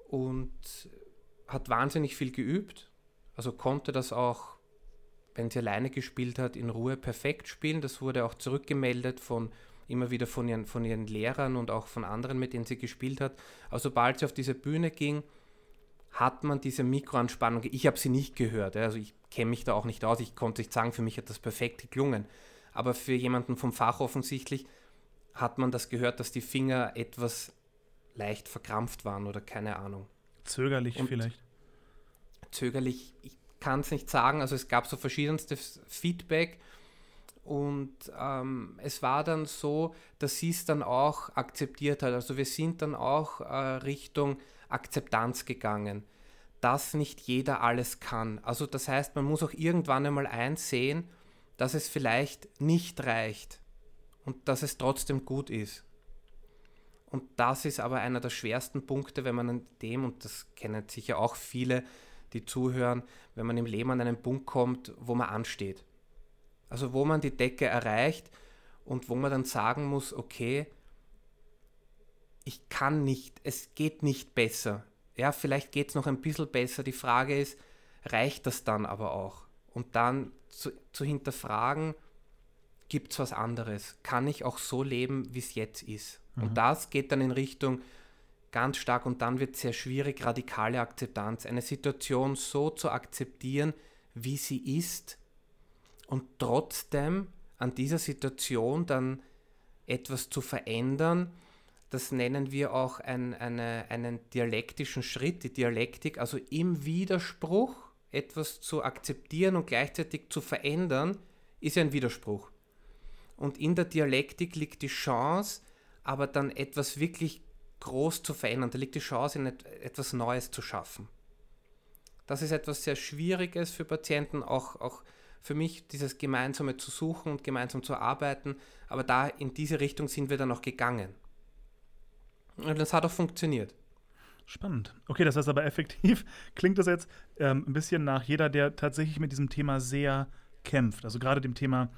und hat wahnsinnig viel geübt. Also konnte das auch, wenn sie alleine gespielt hat, in Ruhe perfekt spielen. Das wurde auch zurückgemeldet von immer wieder von ihren, von ihren Lehrern und auch von anderen, mit denen sie gespielt hat. Aber sobald sie auf diese Bühne ging, hat man diese Mikroanspannung. Ich habe sie nicht gehört, also ich kenne mich da auch nicht aus. Ich konnte nicht sagen, für mich hat das perfekt geklungen. Aber für jemanden vom Fach offensichtlich hat man das gehört, dass die Finger etwas leicht verkrampft waren oder keine Ahnung. Zögerlich Und vielleicht. Zögerlich, ich kann es nicht sagen. Also es gab so verschiedenstes Feedback. Und ähm, es war dann so, dass sie es dann auch akzeptiert hat. Also wir sind dann auch äh, Richtung Akzeptanz gegangen, dass nicht jeder alles kann. Also das heißt, man muss auch irgendwann einmal einsehen, dass es vielleicht nicht reicht und dass es trotzdem gut ist. Und das ist aber einer der schwersten Punkte, wenn man an dem, und das kennen sicher auch viele, die zuhören, wenn man im Leben an einen Punkt kommt, wo man ansteht. Also wo man die Decke erreicht und wo man dann sagen muss, okay, ich kann nicht, es geht nicht besser. Ja, vielleicht geht es noch ein bisschen besser. Die Frage ist, reicht das dann aber auch? Und dann zu, zu hinterfragen, gibt es was anderes? Kann ich auch so leben, wie es jetzt ist? Mhm. Und das geht dann in Richtung ganz stark und dann wird es sehr schwierig, radikale Akzeptanz, eine Situation so zu akzeptieren, wie sie ist und trotzdem an dieser Situation dann etwas zu verändern, das nennen wir auch ein, eine, einen dialektischen Schritt, die Dialektik, also im Widerspruch etwas zu akzeptieren und gleichzeitig zu verändern, ist ja ein Widerspruch. Und in der Dialektik liegt die Chance, aber dann etwas wirklich groß zu verändern. Da liegt die Chance, in etwas Neues zu schaffen. Das ist etwas sehr Schwieriges für Patienten, auch, auch für mich, dieses Gemeinsame zu suchen und gemeinsam zu arbeiten. Aber da in diese Richtung sind wir dann auch gegangen. Und das hat auch funktioniert. Spannend. Okay, das heißt aber effektiv, klingt das jetzt ähm, ein bisschen nach jeder, der tatsächlich mit diesem Thema sehr kämpft. Also gerade dem Thema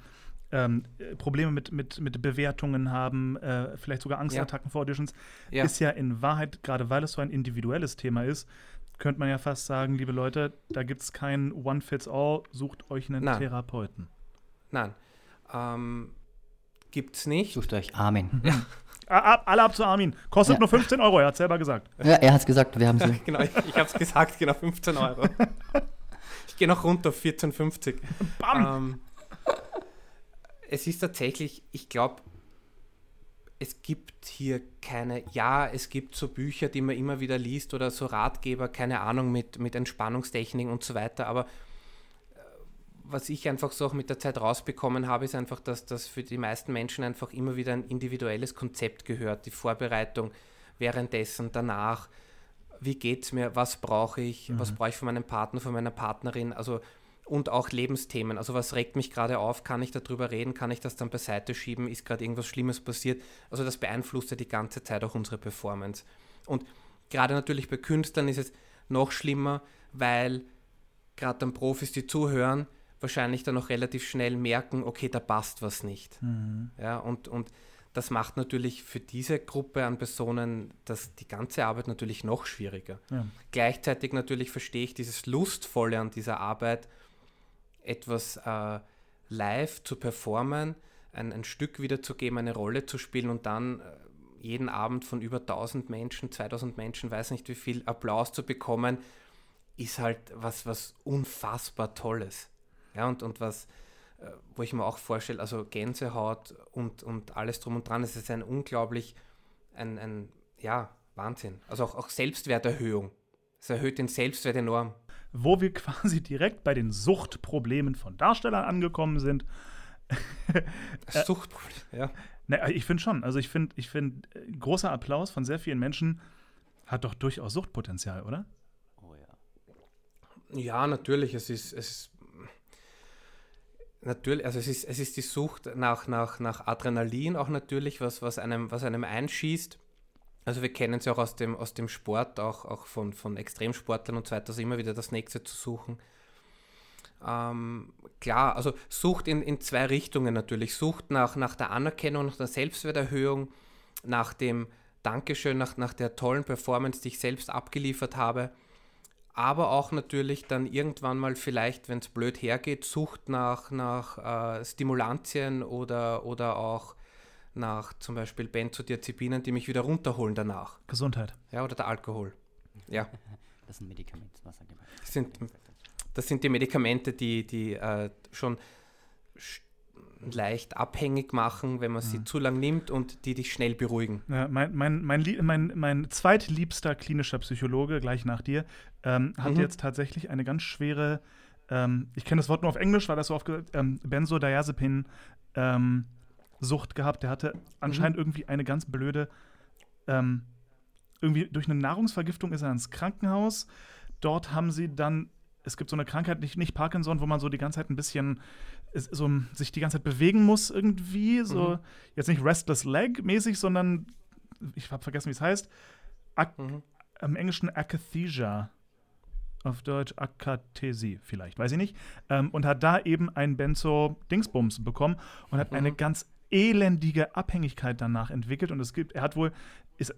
ähm, Probleme mit, mit, mit Bewertungen haben, äh, vielleicht sogar Angstattacken ja. vor Auditions, ja. ist ja in Wahrheit, gerade weil es so ein individuelles Thema ist, könnte man ja fast sagen, liebe Leute, da gibt es kein One-Fits-All, sucht euch einen Nein. Therapeuten. Nein. Ähm, es nicht. Sucht euch Amen. Ja. Alle ab zu Armin. Kostet ja. nur 15 Euro, er hat selber gesagt. Ja, er hat es gesagt, wir haben sie. genau, ich, ich habe es gesagt, genau 15 Euro. ich gehe noch runter auf 14,50. Bam! Ähm, es ist tatsächlich, ich glaube, es gibt hier keine, ja, es gibt so Bücher, die man immer wieder liest oder so Ratgeber, keine Ahnung, mit, mit Entspannungstechniken und so weiter, aber was ich einfach so auch mit der Zeit rausbekommen habe, ist einfach, dass das für die meisten Menschen einfach immer wieder ein individuelles Konzept gehört. Die Vorbereitung währenddessen, danach, wie geht es mir, was brauche ich, mhm. was brauche ich von meinem Partner, von meiner Partnerin, also und auch Lebensthemen. Also was regt mich gerade auf, kann ich darüber reden, kann ich das dann beiseite schieben, ist gerade irgendwas Schlimmes passiert. Also das beeinflusst ja die ganze Zeit auch unsere Performance. Und gerade natürlich bei Künstlern ist es noch schlimmer, weil gerade dann Profis, die zuhören, wahrscheinlich dann auch relativ schnell merken, okay, da passt was nicht. Mhm. Ja, und, und das macht natürlich für diese Gruppe an Personen das, die ganze Arbeit natürlich noch schwieriger. Ja. Gleichzeitig natürlich verstehe ich dieses Lustvolle an dieser Arbeit, etwas äh, live zu performen, ein, ein Stück wiederzugeben, eine Rolle zu spielen und dann äh, jeden Abend von über 1000 Menschen, 2000 Menschen, weiß nicht wie viel Applaus zu bekommen, ist halt was, was unfassbar Tolles. Ja, und, und was, äh, wo ich mir auch vorstelle, also Gänsehaut und, und alles drum und dran, es ist ein unglaublich, ein, ein ja, Wahnsinn. Also auch, auch Selbstwerterhöhung. Es erhöht den Selbstwert enorm. Wo wir quasi direkt bei den Suchtproblemen von Darstellern angekommen sind. Suchtproblem, ja. Ne, ich finde schon. Also ich finde, ich find, äh, großer Applaus von sehr vielen Menschen hat doch durchaus Suchtpotenzial, oder? Oh ja. Ja, natürlich. Es ist, es ist Natürlich, also es ist, es ist die Sucht nach, nach, nach Adrenalin auch natürlich, was, was, einem, was einem einschießt. Also wir kennen es ja auch aus dem, aus dem Sport, auch, auch von, von Extremsportlern und so weiter, also immer wieder das nächste zu suchen. Ähm, klar, also Sucht in, in zwei Richtungen natürlich. Sucht nach, nach der Anerkennung, nach der Selbstwerterhöhung, nach dem Dankeschön, nach, nach der tollen Performance, die ich selbst abgeliefert habe. Aber auch natürlich dann irgendwann mal vielleicht, wenn es blöd hergeht, Sucht nach, nach äh, Stimulantien oder, oder auch nach zum Beispiel Benzodiazepinen, die mich wieder runterholen danach. Gesundheit. Ja, oder der Alkohol. Ja. Das ist ein Medikament, was er gemeint Das sind, das sind die Medikamente, die, die äh, schon leicht abhängig machen, wenn man sie mhm. zu lang nimmt und die dich schnell beruhigen. Ja, mein, mein, mein, mein, mein zweitliebster klinischer Psychologe, gleich nach dir, ähm, hat mhm. jetzt tatsächlich eine ganz schwere, ähm, ich kenne das Wort nur auf Englisch, weil das so oft ähm, Benzodiazepin ähm, Sucht gehabt. Der hatte anscheinend mhm. irgendwie eine ganz blöde ähm, irgendwie durch eine Nahrungsvergiftung ist er ins Krankenhaus. Dort haben sie dann, es gibt so eine Krankheit, nicht, nicht Parkinson, wo man so die ganze Zeit ein bisschen so, sich die ganze Zeit bewegen muss irgendwie. So, mhm. jetzt nicht Restless Leg mäßig, sondern ich habe vergessen, wie es heißt. Ak mhm. Im Englischen Akathisia. Auf Deutsch Akathesie vielleicht, weiß ich nicht. Ähm, und hat da eben ein Benzo-Dingsbums bekommen und hat mhm. eine ganz elendige Abhängigkeit danach entwickelt und es gibt, er hat wohl, ist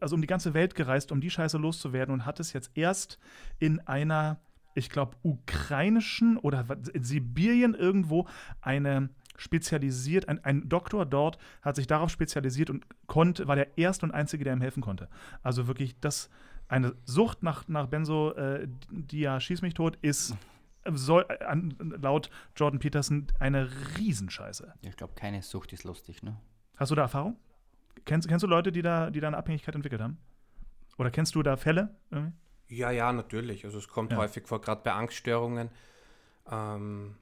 also um die ganze Welt gereist, um die Scheiße loszuwerden und hat es jetzt erst in einer, ich glaube, ukrainischen oder in Sibirien irgendwo eine spezialisiert, ein, ein, Doktor dort hat sich darauf spezialisiert und konnte, war der erste und einzige, der ihm helfen konnte. Also wirklich, das, eine Sucht nach, nach Benzo, äh, die ja schieß mich tot, ist soll, äh, laut Jordan Peterson eine Riesenscheiße. Ich glaube, keine Sucht ist lustig, ne? Hast du da Erfahrung? Kennst, kennst du Leute, die da, die da eine Abhängigkeit entwickelt haben? Oder kennst du da Fälle? Irgendwie? Ja, ja, natürlich. Also es kommt ja. häufig vor, gerade bei Angststörungen. Ähm,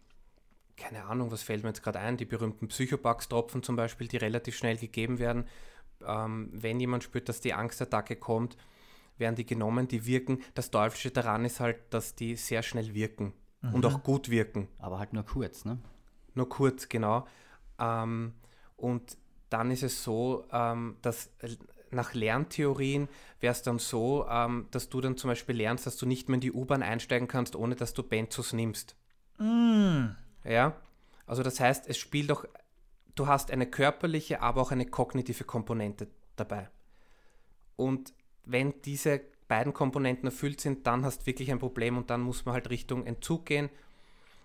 keine Ahnung, was fällt mir jetzt gerade ein? Die berühmten Psychopax-Tropfen zum Beispiel, die relativ schnell gegeben werden. Ähm, wenn jemand spürt, dass die Angstattacke kommt, werden die genommen, die wirken. Das Teuflische daran ist halt, dass die sehr schnell wirken mhm. und auch gut wirken. Aber halt nur kurz, ne? Nur kurz, genau. Ähm, und dann ist es so, ähm, dass nach Lerntheorien wäre es dann so, ähm, dass du dann zum Beispiel lernst, dass du nicht mehr in die U-Bahn einsteigen kannst, ohne dass du Benzos nimmst. Mm. Ja, also das heißt, es spielt doch, du hast eine körperliche, aber auch eine kognitive Komponente dabei. Und wenn diese beiden Komponenten erfüllt sind, dann hast du wirklich ein Problem und dann muss man halt Richtung Entzug gehen.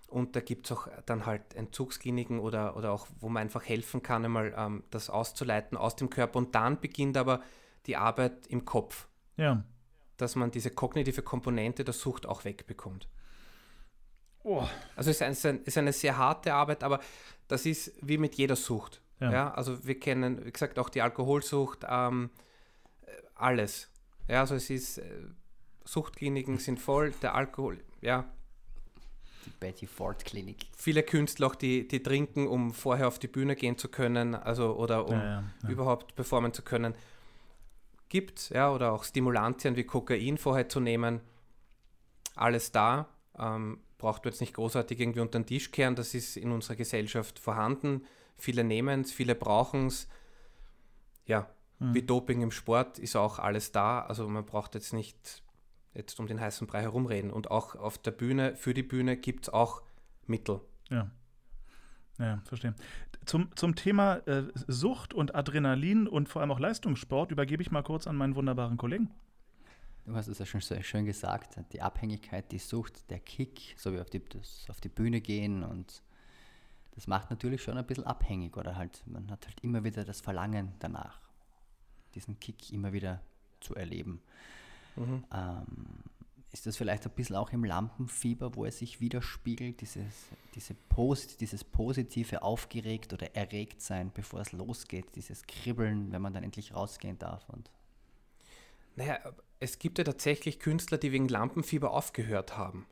Und da gibt es auch dann halt Entzugskliniken oder, oder auch, wo man einfach helfen kann, einmal ähm, das auszuleiten aus dem Körper. Und dann beginnt aber die Arbeit im Kopf. Ja. Dass man diese kognitive Komponente der Sucht auch wegbekommt. Oh. Also es ist, ein, ist eine sehr harte Arbeit, aber das ist wie mit jeder Sucht. Ja. ja also wir kennen, wie gesagt, auch die Alkoholsucht, ähm, alles. Ja, also es ist, äh, Suchtkliniken sind voll, der Alkohol, ja. Die Betty Ford Klinik. Viele Künstler auch, die, die trinken, um vorher auf die Bühne gehen zu können, also oder um ja, ja, ja. überhaupt performen zu können. Gibt, ja, oder auch Stimulantien wie Kokain vorher zu nehmen. Alles da. Ähm, braucht man jetzt nicht großartig irgendwie unter den Tisch kehren, das ist in unserer Gesellschaft vorhanden. Viele nehmen es, viele brauchen es. Ja, Mhm. Wie Doping im Sport ist auch alles da. Also man braucht jetzt nicht jetzt um den heißen Brei herumreden. Und auch auf der Bühne, für die Bühne gibt es auch Mittel. Ja. Ja, verstehe. Zum, zum Thema äh, Sucht und Adrenalin und vor allem auch Leistungssport übergebe ich mal kurz an meinen wunderbaren Kollegen. Du hast es ja schon sehr schön gesagt, die Abhängigkeit, die Sucht, der Kick, so wie auf die, das, auf die Bühne gehen und das macht natürlich schon ein bisschen abhängig oder halt, man hat halt immer wieder das Verlangen danach diesen Kick immer wieder zu erleben. Mhm. Ähm, ist das vielleicht ein bisschen auch im Lampenfieber, wo er sich widerspiegelt, dieses, diese Post, dieses positive Aufgeregt oder erregt sein, bevor es losgeht, dieses Kribbeln, wenn man dann endlich rausgehen darf? Und naja, es gibt ja tatsächlich Künstler, die wegen Lampenfieber aufgehört haben.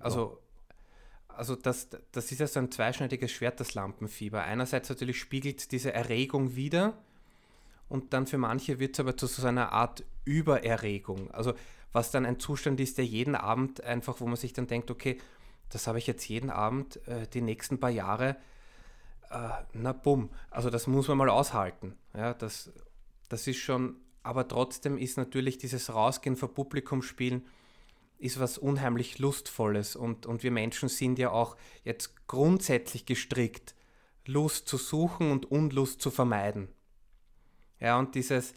Also, oh. also das, das ist ja so ein zweischneidiges Schwert, das Lampenfieber. Einerseits natürlich spiegelt diese Erregung wieder, und dann für manche wird es aber zu so einer Art Übererregung. Also was dann ein Zustand ist, der jeden Abend einfach, wo man sich dann denkt, okay, das habe ich jetzt jeden Abend äh, die nächsten paar Jahre, äh, na bumm, also das muss man mal aushalten. Ja, das, das ist schon, aber trotzdem ist natürlich dieses Rausgehen vor Publikum spielen, ist was unheimlich Lustvolles und, und wir Menschen sind ja auch jetzt grundsätzlich gestrickt, Lust zu suchen und Unlust zu vermeiden. Ja, und dieses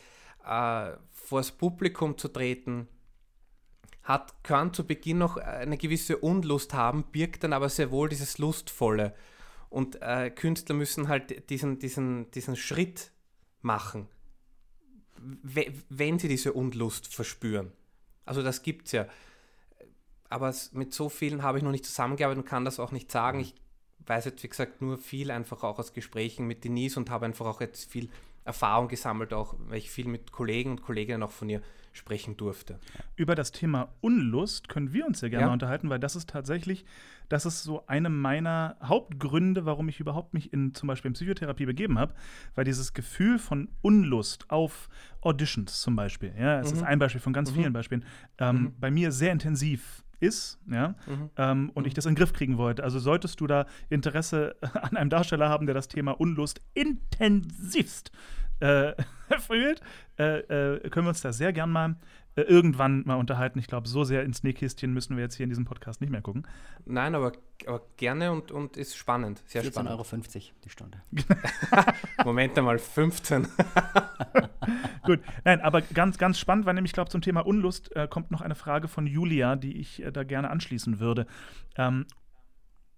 äh, vors Publikum zu treten, hat, kann zu Beginn noch eine gewisse Unlust haben, birgt dann aber sehr wohl dieses Lustvolle. Und äh, Künstler müssen halt diesen, diesen, diesen Schritt machen, wenn sie diese Unlust verspüren. Also das gibt es ja. Aber mit so vielen habe ich noch nicht zusammengearbeitet und kann das auch nicht sagen. Ich weiß jetzt, wie gesagt, nur viel einfach auch aus Gesprächen mit Denise und habe einfach auch jetzt viel Erfahrung gesammelt, auch weil ich viel mit Kollegen und Kolleginnen auch von ihr sprechen durfte. Über das Thema Unlust können wir uns sehr gerne ja. unterhalten, weil das ist tatsächlich, das ist so eine meiner Hauptgründe, warum ich überhaupt mich in zum Beispiel in Psychotherapie begeben habe, weil dieses Gefühl von Unlust auf Auditions zum Beispiel, ja, es mhm. ist ein Beispiel von ganz mhm. vielen Beispielen, ähm, mhm. bei mir sehr intensiv ist, ja, mhm. ähm, und mhm. ich das in den Griff kriegen wollte. Also solltest du da Interesse an einem Darsteller haben, der das Thema Unlust intensivst äh, erfüllt, äh, äh, können wir uns da sehr gern mal äh, irgendwann mal unterhalten. Ich glaube, so sehr ins Nähkästchen müssen wir jetzt hier in diesem Podcast nicht mehr gucken. Nein, aber, aber gerne und, und ist spannend. Sehr 14,50 Euro die Stunde. Moment einmal, 15. Gut, nein, aber ganz, ganz spannend, weil nämlich, ich glaube, zum Thema Unlust äh, kommt noch eine Frage von Julia, die ich äh, da gerne anschließen würde. Ähm,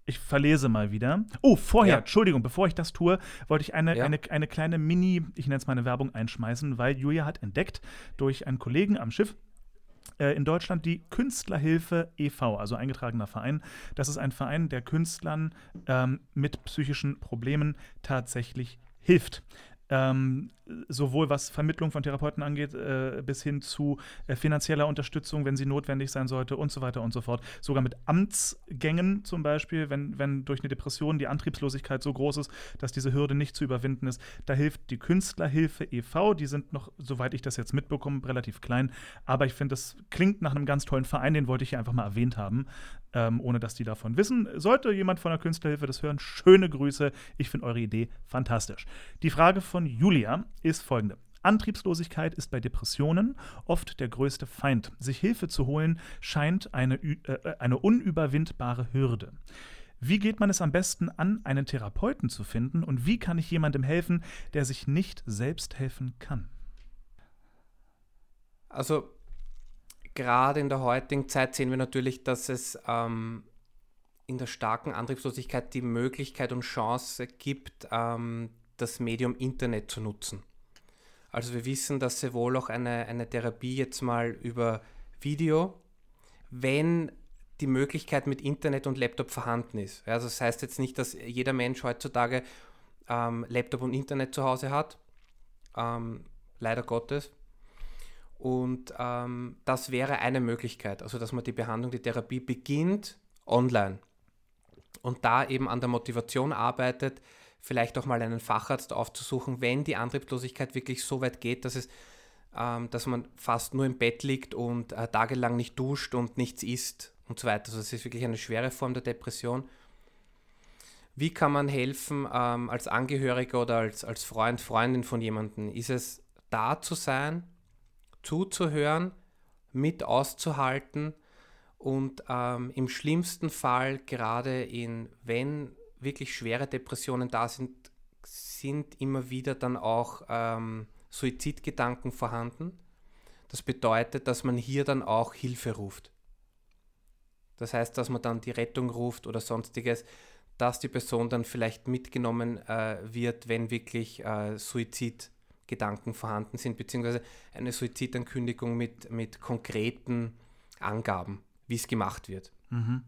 ich verlese mal wieder. Oh, vorher, ja. Entschuldigung, bevor ich das tue, wollte ich eine, ja. eine, eine kleine Mini, ich nenne es mal eine Werbung einschmeißen, weil Julia hat entdeckt durch einen Kollegen am Schiff, äh, in Deutschland die Künstlerhilfe e.V., also eingetragener Verein. Das ist ein Verein, der Künstlern ähm, mit psychischen Problemen tatsächlich hilft. Ähm, sowohl was Vermittlung von Therapeuten angeht, äh, bis hin zu äh, finanzieller Unterstützung, wenn sie notwendig sein sollte und so weiter und so fort. Sogar mit Amtsgängen zum Beispiel, wenn, wenn durch eine Depression die Antriebslosigkeit so groß ist, dass diese Hürde nicht zu überwinden ist. Da hilft die Künstlerhilfe e.V., die sind noch, soweit ich das jetzt mitbekomme, relativ klein. Aber ich finde, das klingt nach einem ganz tollen Verein, den wollte ich hier einfach mal erwähnt haben, ähm, ohne dass die davon wissen. Sollte jemand von der Künstlerhilfe das hören, schöne Grüße. Ich finde eure Idee fantastisch. Die Frage von Julia ist folgende. Antriebslosigkeit ist bei Depressionen oft der größte Feind. Sich Hilfe zu holen scheint eine, äh, eine unüberwindbare Hürde. Wie geht man es am besten an, einen Therapeuten zu finden und wie kann ich jemandem helfen, der sich nicht selbst helfen kann? Also gerade in der heutigen Zeit sehen wir natürlich, dass es ähm, in der starken Antriebslosigkeit die Möglichkeit und Chance gibt, ähm, das Medium Internet zu nutzen. Also wir wissen, dass sehr wohl auch eine, eine Therapie jetzt mal über Video, wenn die Möglichkeit mit Internet und Laptop vorhanden ist. Also das heißt jetzt nicht, dass jeder Mensch heutzutage ähm, Laptop und Internet zu Hause hat, ähm, leider Gottes. Und ähm, das wäre eine Möglichkeit, also dass man die Behandlung, die Therapie beginnt online und da eben an der Motivation arbeitet, vielleicht auch mal einen Facharzt aufzusuchen, wenn die Antriebslosigkeit wirklich so weit geht, dass es ähm, dass man fast nur im Bett liegt und äh, tagelang nicht duscht und nichts isst und so weiter. Also es ist wirklich eine schwere Form der Depression. Wie kann man helfen ähm, als Angehöriger oder als, als Freund, Freundin von jemandem? Ist es da zu sein, zuzuhören, mit auszuhalten und ähm, im schlimmsten Fall, gerade in, wenn wirklich schwere Depressionen da sind, sind immer wieder dann auch ähm, Suizidgedanken vorhanden. Das bedeutet, dass man hier dann auch Hilfe ruft. Das heißt, dass man dann die Rettung ruft oder sonstiges, dass die Person dann vielleicht mitgenommen äh, wird, wenn wirklich äh, Suizidgedanken vorhanden sind, beziehungsweise eine Suizidankündigung mit, mit konkreten Angaben, wie es gemacht wird. Mhm.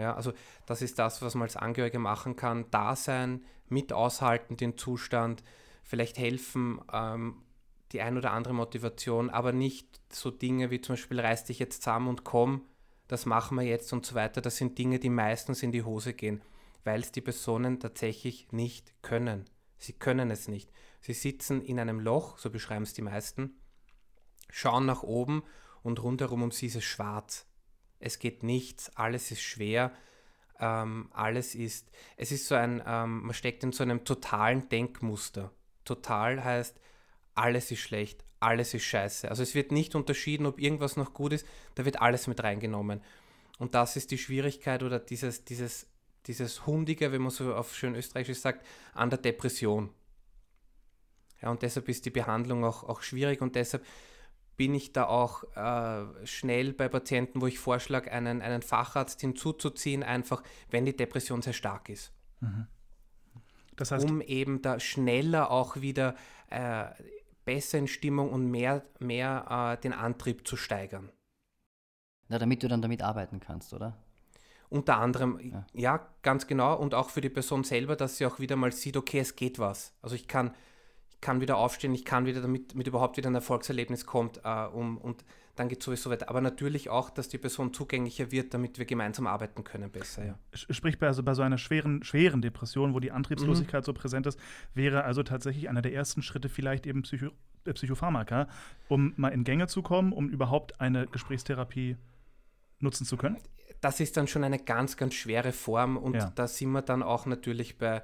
Ja, also das ist das, was man als Angehörige machen kann. Da sein, mit aushalten den Zustand, vielleicht helfen, ähm, die ein oder andere Motivation, aber nicht so Dinge wie zum Beispiel reiß dich jetzt zusammen und komm, das machen wir jetzt und so weiter. Das sind Dinge, die meistens in die Hose gehen, weil es die Personen tatsächlich nicht können. Sie können es nicht. Sie sitzen in einem Loch, so beschreiben es die meisten, schauen nach oben und rundherum um sie ist es schwarz es geht nichts, alles ist schwer, ähm, alles ist, es ist so ein, ähm, man steckt in so einem totalen Denkmuster. Total heißt, alles ist schlecht, alles ist scheiße. Also es wird nicht unterschieden, ob irgendwas noch gut ist, da wird alles mit reingenommen. Und das ist die Schwierigkeit oder dieses, dieses, dieses Hundige, wenn man so auf schön österreichisch sagt, an der Depression. Ja, und deshalb ist die Behandlung auch, auch schwierig und deshalb bin ich da auch äh, schnell bei Patienten, wo ich vorschlage, einen, einen Facharzt hinzuzuziehen, einfach wenn die Depression sehr stark ist. Mhm. Das heißt, um eben da schneller auch wieder äh, besser in Stimmung und mehr, mehr äh, den Antrieb zu steigern. Na, damit du dann damit arbeiten kannst, oder? Unter anderem, Ja. ja. ganz genau, und auch für die Person selber, dass sie auch wieder mal sieht, okay, es geht was. Also ich kann, kann wieder aufstehen, ich kann wieder, damit, damit überhaupt wieder ein Erfolgserlebnis kommt, äh, um, und dann geht es sowieso weiter. Aber natürlich auch, dass die Person zugänglicher wird, damit wir gemeinsam arbeiten können besser, ja. Sprich, bei, also bei so einer schweren, schweren Depression, wo die Antriebslosigkeit so präsent ist, wäre also tatsächlich einer der ersten Schritte vielleicht eben Psycho äh, Psychopharmaka, um mal in Gänge zu kommen, um überhaupt eine Gesprächstherapie nutzen zu können. das ist dann schon eine ganz, ganz schwere Form und Ja. da sind wir dann auch natürlich bei,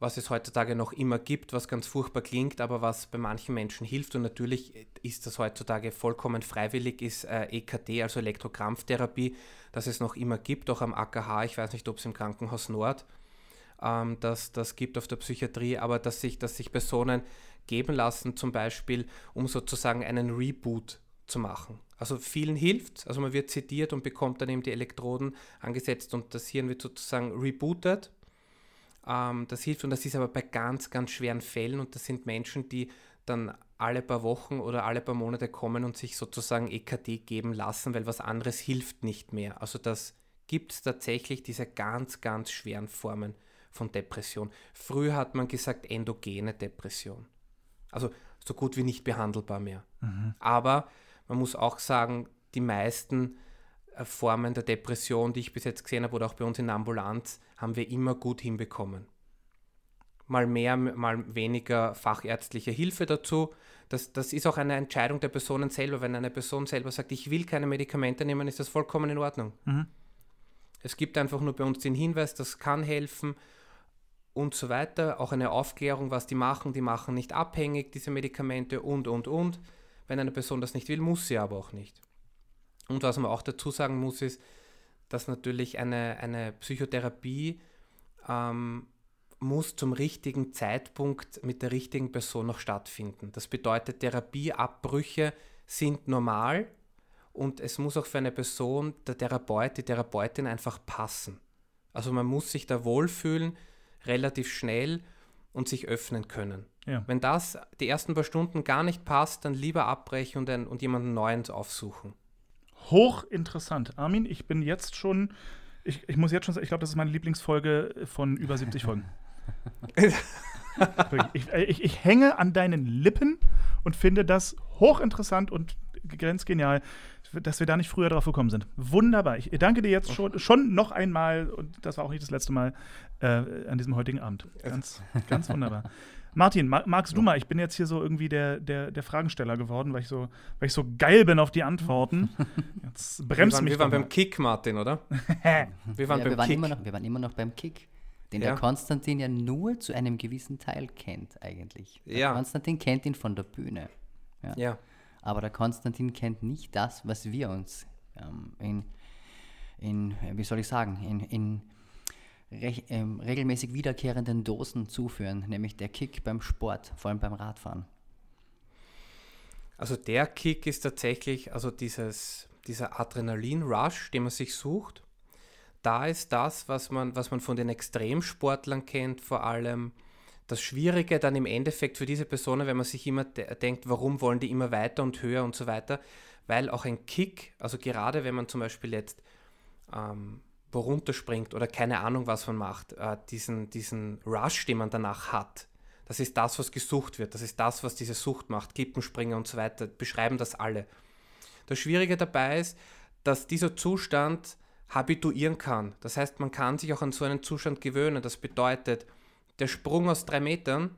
was es heutzutage noch immer gibt, was ganz furchtbar klingt, aber was bei manchen Menschen hilft und natürlich ist das heutzutage vollkommen freiwillig, ist äh, EKT, also Elektrokrampftherapie, dass es noch immer gibt, auch am AKH, ich weiß nicht, ob es im Krankenhaus Nord ähm, das, das gibt auf der Psychiatrie, aber dass sich, dass sich Personen geben lassen, zum Beispiel, um sozusagen einen Reboot zu machen. Also vielen hilft, also man wird zitiert und bekommt dann eben die Elektroden angesetzt und das Hirn wird sozusagen rebootet. Ähm, das hilft und das ist aber bei ganz, ganz schweren Fällen und das sind Menschen, die dann alle paar Wochen oder alle paar Monate kommen und sich sozusagen EKT geben lassen, weil was anderes hilft nicht mehr. Also das gibt es tatsächlich diese ganz, ganz schweren Formen von Depression. Früher hat man gesagt endogene Depression. Also so gut wie nicht behandelbar mehr. Aber man muss auch sagen, die meisten Formen der Depression, die ich bis jetzt gesehen habe, oder auch bei uns in der Ambulanz, haben wir immer gut hinbekommen. Mal mehr, mal weniger fachärztliche Hilfe dazu. Das, das ist auch eine Entscheidung der Personen selber. Wenn eine Person selber sagt, ich will keine Medikamente nehmen, ist das vollkommen in Ordnung. Mhm. Es gibt einfach nur bei uns den Hinweis, das kann helfen und so weiter. Auch eine Aufklärung, was die machen. Die machen nicht abhängig, diese Medikamente und, und, und. Wenn eine Person das nicht will, muss sie aber auch nicht. Und was man auch dazu sagen muss, ist, dass natürlich eine, eine Psychotherapie ähm, muss zum richtigen Zeitpunkt mit der richtigen Person noch stattfinden. Das bedeutet, Therapieabbrüche sind normal und es muss auch für eine Person, der Therapeut, die Therapeutin einfach passen. Also man muss sich da wohlfühlen, relativ schnell und sich öffnen können. Ja. Wenn das die ersten paar Stunden gar nicht passt, dann lieber abbrechen und, ein, und jemanden Neuen aufsuchen. Hochinteressant. Armin, ich bin jetzt schon, ich, ich muss jetzt schon sagen, ich glaube, das ist meine Lieblingsfolge von über 70 Folgen. Ich, ich, ich hänge an deinen Lippen und finde das hochinteressant und grenzgenial, dass wir da nicht früher drauf gekommen sind. Wunderbar. Ich danke dir jetzt schon, schon noch einmal, und das war auch nicht das letzte Mal, äh, an diesem heutigen Abend. Ganz, ganz wunderbar. Martin, ma magst du mal? Ich bin jetzt hier so irgendwie der, der, der Fragensteller geworden, weil ich, so, weil ich so geil bin auf die Antworten. Jetzt bremst wir waren, mich wir waren mal. beim Kick, Martin, oder? wir waren ja, beim wir, waren Kick. immer noch, wir waren immer noch beim Kick, den Ja. der Konstantin ja nur zu einem gewissen Teil kennt, eigentlich. Der Ja. Konstantin kennt ihn von der Bühne. Ja. Aber der Konstantin kennt nicht das, was wir uns ähm, in, in, wie soll ich sagen, in, in regelmäßig wiederkehrenden Dosen zuführen, nämlich der Kick beim Sport, vor allem beim Radfahren. Also der Kick ist tatsächlich, also dieses, dieser Adrenalin-Rush, den man sich sucht, da ist das, was man, was man von den Extremsportlern kennt, vor allem das Schwierige dann im Endeffekt für diese Personen, wenn man sich immer de denkt, warum wollen die immer weiter und höher und so weiter, weil auch ein Kick, also gerade wenn man zum Beispiel jetzt ähm, runterspringt oder keine Ahnung, was man macht, äh, diesen, diesen Rush, den man danach hat, das ist das, was gesucht wird, das ist das, was diese Sucht macht, Kippenspringer und so weiter, beschreiben das alle. Das Schwierige dabei ist, dass dieser Zustand habituieren kann. Das heißt, man kann sich auch an so einen Zustand gewöhnen. Das bedeutet, der Sprung aus drei Metern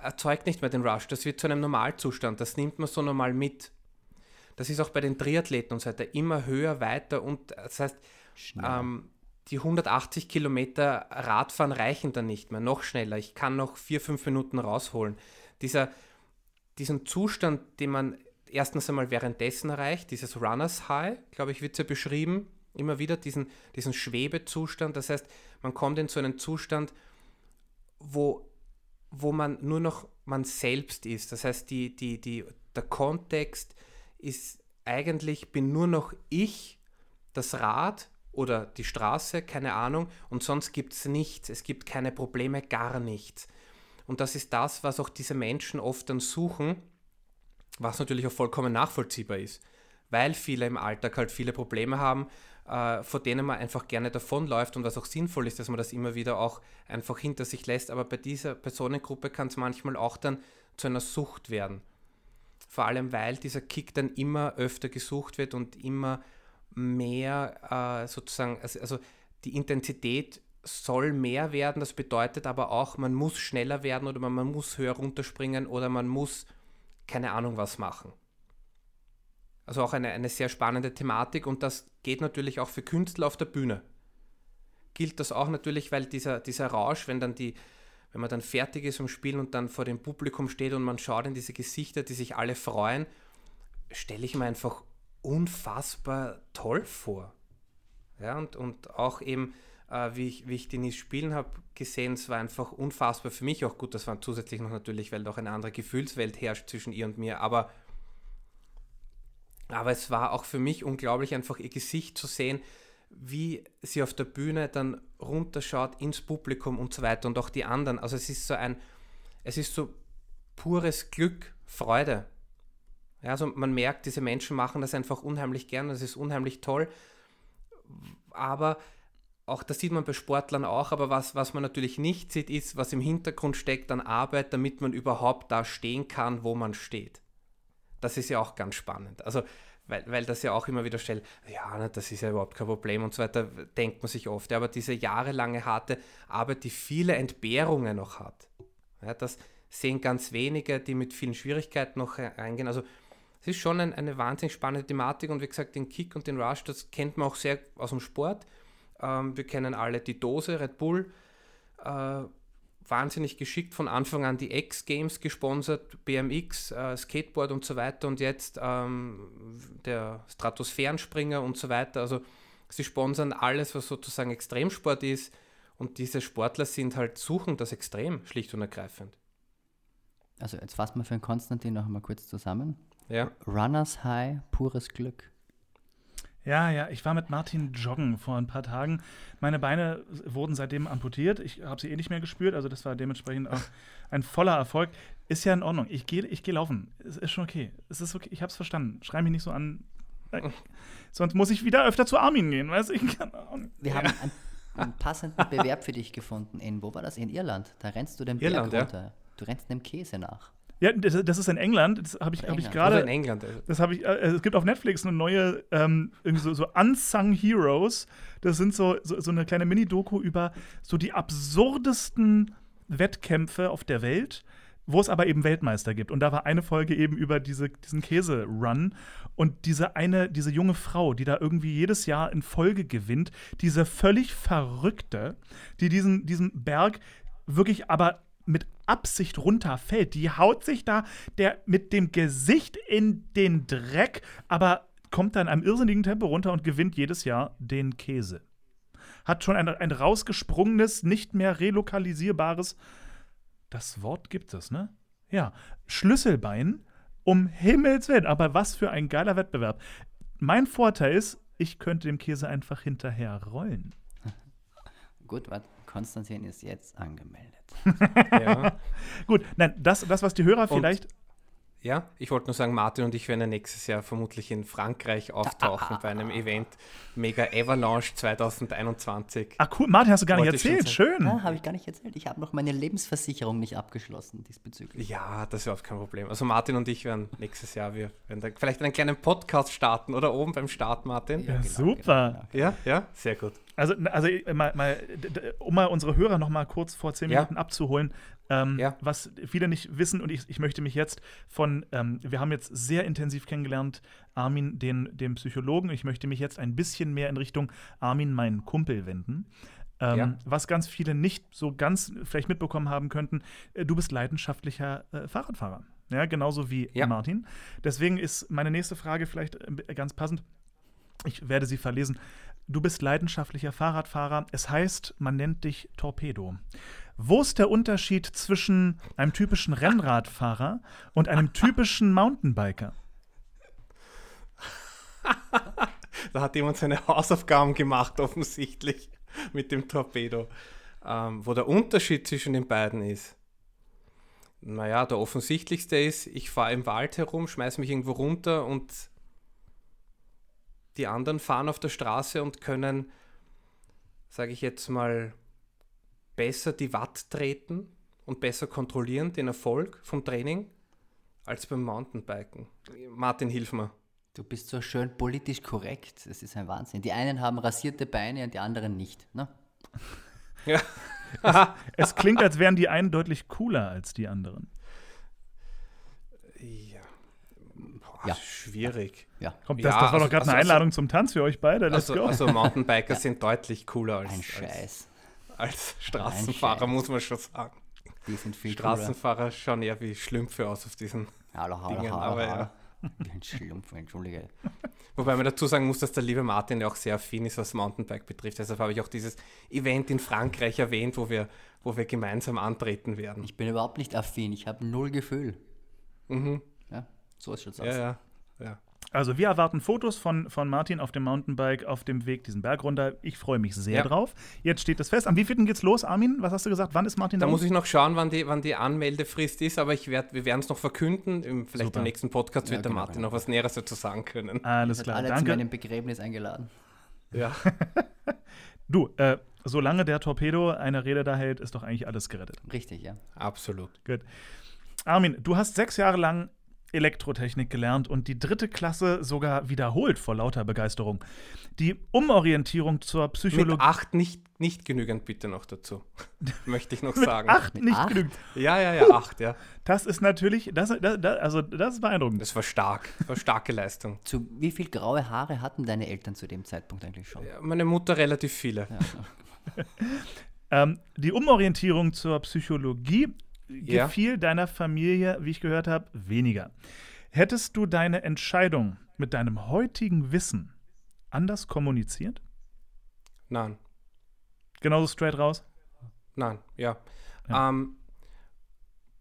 erzeugt nicht mehr den Rush. Das wird zu einem Normalzustand. Das nimmt man so normal mit. Das ist auch bei den Triathleten und so weiter immer höher, weiter und das heißt, ähm, die 180 Kilometer Radfahren reichen dann nicht mehr, noch schneller. Ich kann noch vier, fünf Minuten rausholen. Dieser, diesen Zustand, den man erstens einmal währenddessen erreicht, dieses Runners High, glaube ich, wird ja beschrieben, immer wieder diesen, diesen Schwebezustand. Das heißt, man kommt in so einen Zustand, wo, wo man nur noch man selbst ist. Das heißt, die, die, die, der Kontext ist eigentlich, bin nur noch ich, das Rad oder die Straße, keine Ahnung, und sonst gibt es nichts. Es gibt keine Probleme, gar nichts. Und das ist das, was auch diese Menschen oft dann suchen, was natürlich auch vollkommen nachvollziehbar ist, weil viele im Alltag halt viele Probleme haben, äh, vor denen man einfach gerne davonläuft und was auch sinnvoll ist, dass man das immer wieder auch einfach hinter sich lässt. Aber bei dieser Personengruppe kann es manchmal auch dann zu einer Sucht werden. Vor allem, weil dieser Kick dann immer öfter gesucht wird und immer mehr äh, sozusagen, also, also die Intensität soll mehr werden. Das bedeutet aber auch, man muss schneller werden oder man, man muss höher runterspringen oder man muss keine Ahnung was machen. Also auch eine, eine sehr spannende Thematik und das geht natürlich auch für Künstler auf der Bühne. Gilt das auch natürlich, weil dieser, dieser Rausch, wenn dann die, wenn man dann fertig ist im Spielen und dann vor dem Publikum steht und man schaut in diese Gesichter, die sich alle freuen, stelle ich mir einfach unfassbar toll vor. Ja, und, und auch eben, äh, wie, ich, wie ich Denise spielen habe gesehen, es war einfach unfassbar für mich auch gut. Das war zusätzlich noch natürlich, weil doch eine andere Gefühlswelt herrscht zwischen ihr und mir. Aber aber es war auch für mich unglaublich, einfach ihr Gesicht zu sehen, wie sie auf der Bühne dann runterschaut ins Publikum und so weiter und auch die anderen. Also es ist so ein, es ist so pures Glück, Freude. Ja, also man merkt, diese Menschen machen das einfach unheimlich gern, das ist unheimlich toll. Aber auch das sieht man bei Sportlern auch, aber was, was man natürlich nicht sieht, ist, was im Hintergrund steckt an Arbeit, damit man überhaupt da stehen kann, wo man steht. Das ist ja auch ganz spannend. Also, weil, weil das ja auch immer wieder stellt, ja, das ist ja überhaupt kein Problem und so weiter, denkt man sich oft. Aber diese jahrelange harte Arbeit, die viele Entbehrungen noch hat, ja, das sehen ganz wenige, die mit vielen Schwierigkeiten noch reingehen. Also, es ist schon ein, eine wahnsinnig spannende Thematik und wie gesagt, den Kick und den Rush, das kennt man auch sehr aus dem Sport. Ähm, wir kennen alle die Dose, Red Bull. Äh, wahnsinnig geschickt von Anfang an die X-Games gesponsert, BMX, äh, Skateboard und so weiter und jetzt ähm, der Stratosphärenspringer und so weiter. Also sie sponsern alles, was sozusagen Extremsport ist und diese Sportler sind halt, suchen das Extrem, schlicht und ergreifend. Also jetzt fassen wir für den Konstantin noch einmal kurz zusammen. Ja. Runners High, pures Glück. Ja, ja, ich war mit Martin joggen vor ein paar Tagen. Meine Beine wurden seitdem amputiert. Ich habe sie eh nicht mehr gespürt, also das war dementsprechend auch ein voller Erfolg. Ist ja in Ordnung. Ich gehe ich geh laufen. Es ist schon okay. Es ist okay. Ich habe es verstanden. Schrei mich nicht so an. Sonst muss ich wieder öfter zu Armin gehen, weißt ich kann Wir haben einen, einen, passenden Bewerb für dich gefunden. In, wo war das? In Irland. Da rennst du den Berg Irland, runter. Ja. Du rennst dem Käse nach. Ja, das, das, ist in England. Das habe ich, hab ich gerade. in England. Also. Das habe ich. Äh, es gibt auf Netflix eine neue, ähm, irgendwie so, so Unsung Heroes. Das sind so, so, so eine kleine Mini-Doku über so die absurdesten Wettkämpfe auf der Welt, wo es aber eben Weltmeister gibt. Und da war eine Folge eben über diese, diesen Käse-Run. Und diese eine, diese junge Frau, die da irgendwie jedes Jahr in Folge gewinnt, diese völlig verrückte, die diesen, diesen Berg wirklich aber mit Absicht runterfällt. Die haut sich da der mit dem Gesicht in den Dreck, aber kommt dann einem irrsinnigen Tempo runter und gewinnt jedes Jahr den Käse. Hat schon ein, ein rausgesprungenes, nicht mehr relokalisierbares, das Wort gibt es, ne? Ja, Schlüsselbein, um Himmels Willen, aber was für ein geiler Wettbewerb. Mein Vorteil ist, ich könnte dem Käse einfach hinterher rollen. Gut, warte. Konstantin ist jetzt angemeldet. ja. Gut, nein, das, das, was die Hörer vielleicht. Ja, ich wollte nur sagen, Martin und ich werden nächstes Jahr vermutlich in Frankreich auftauchen bei einem Event Mega Avalanche 2021. Ach cool, Martin, hast du gar nicht wollte erzählt, schön. Ja, habe ich gar nicht erzählt. Ich habe noch meine Lebensversicherung nicht abgeschlossen diesbezüglich. Ja, das ist überhaupt kein Problem. Also Martin und ich werden nächstes Jahr, wir werden da vielleicht einen kleinen Podcast starten oder oben beim Start, Martin. Ja, ja genau, super. Genau, genau. Ja, ja, sehr gut. Also, also äh, mal, mal, um mal unsere Hörer noch mal kurz vor zehn Minuten ja. abzuholen, ähm, ja. was viele nicht wissen und ich, ich möchte mich jetzt von, ähm, wir haben jetzt sehr intensiv kennengelernt, Armin, den, den Psychologen, ich möchte mich jetzt ein bisschen mehr in Richtung Armin, meinen Kumpel, wenden. Ähm, ja. Was ganz viele nicht so ganz vielleicht mitbekommen haben könnten, äh, du bist leidenschaftlicher äh, Fahrradfahrer. ja, genauso wie Ja. Martin. Deswegen ist meine nächste Frage vielleicht äh, ganz passend. Ich werde sie verlesen. Du bist leidenschaftlicher Fahrradfahrer. Es heißt, man nennt dich Torpedo. Wo ist der Unterschied zwischen einem typischen Rennradfahrer und einem typischen Mountainbiker? Da hat jemand seine Hausaufgaben gemacht, offensichtlich, mit dem Torpedo. Ähm, wo der Unterschied zwischen den beiden ist. Naja, der offensichtlichste ist, ich fahre im Wald herum, schmeiß mich irgendwo runter und die anderen fahren auf der Straße und können, sage ich jetzt mal, besser die Watt treten und besser kontrollieren, den Erfolg vom Training, als beim Mountainbiken. Martin, hilf mir. Du bist so schön politisch korrekt. Das ist ein Wahnsinn. Die einen haben rasierte Beine und die anderen nicht. Ne? Ja. Es klingt, als wären die einen deutlich cooler als die anderen. Ja. Boah, Ja. Schwierig. Ja, Kommt, Ja, das, das war also- doch gerade also- eine Einladung zum Tanz für euch beide. Let's Also, go. also Mountainbiker sind deutlich cooler als, ein als, Scheiß. als Straßenfahrer, Scheiß. muss man schon sagen. Die sind viel cooler. Straßenfahrer schauen eher wie Schlümpfe aus auf diesen. Hallo, hallo, Dingen, hallo, aber ja. ein Schlumpf, entschuldige. Wobei man dazu sagen muss, dass der liebe Martin ja auch sehr affin ist, was Mountainbike betrifft. Deshalb habe ich auch dieses Event in Frankreich erwähnt, wo wir, wo wir gemeinsam antreten werden. Ich bin überhaupt nicht affin. Ich habe null Gefühl. Mhm. So ist es Ja, ja, ja. Also wir erwarten Fotos von, von Martin auf dem Mountainbike auf dem Weg diesen Berg runter. Ich freue mich sehr Ja. drauf. Jetzt steht es fest. Am wievielten geht's los, Armin? Was hast du gesagt? Wann ist Martin Da da? muss ich noch schauen, wann die, wann die Anmeldefrist ist, aber ich werd, wir werden es noch verkünden. Im, vielleicht Super. im nächsten Podcast Ja, wird der genau, Martin genau. noch was Näheres dazu sagen können. Alles klar, alle zu danke. meinem Begräbnis eingeladen. Ja. Du, äh, solange der Torpedo eine Rede da hält, ist doch eigentlich alles gerettet. Richtig, ja. Absolut. Gut. Armin, du hast sechs Jahre lang Elektrotechnik gelernt und die dritte Klasse sogar wiederholt vor lauter Begeisterung. Die Umorientierung zur Mit Psychologie. acht nicht, nicht genügend bitte noch dazu. Möchte ich noch sagen. Acht Mit nicht acht? genügt. Ja, ja, ja, acht, ja. Das ist natürlich, das, das, das, also das ist beeindruckend. Das war stark. Das war starke Leistung. Zu wie viel graue Haare hatten deine Eltern zu dem Zeitpunkt eigentlich schon? Ja, meine Mutter relativ viele. Ja. Ähm, die Umorientierung zur Psychologie Ja. gefiel deiner Familie, wie ich gehört habe, weniger. Hättest du deine Entscheidung mit deinem heutigen Wissen anders kommuniziert? Nein, Genauso straight raus? nein, ja. Ja. Ähm,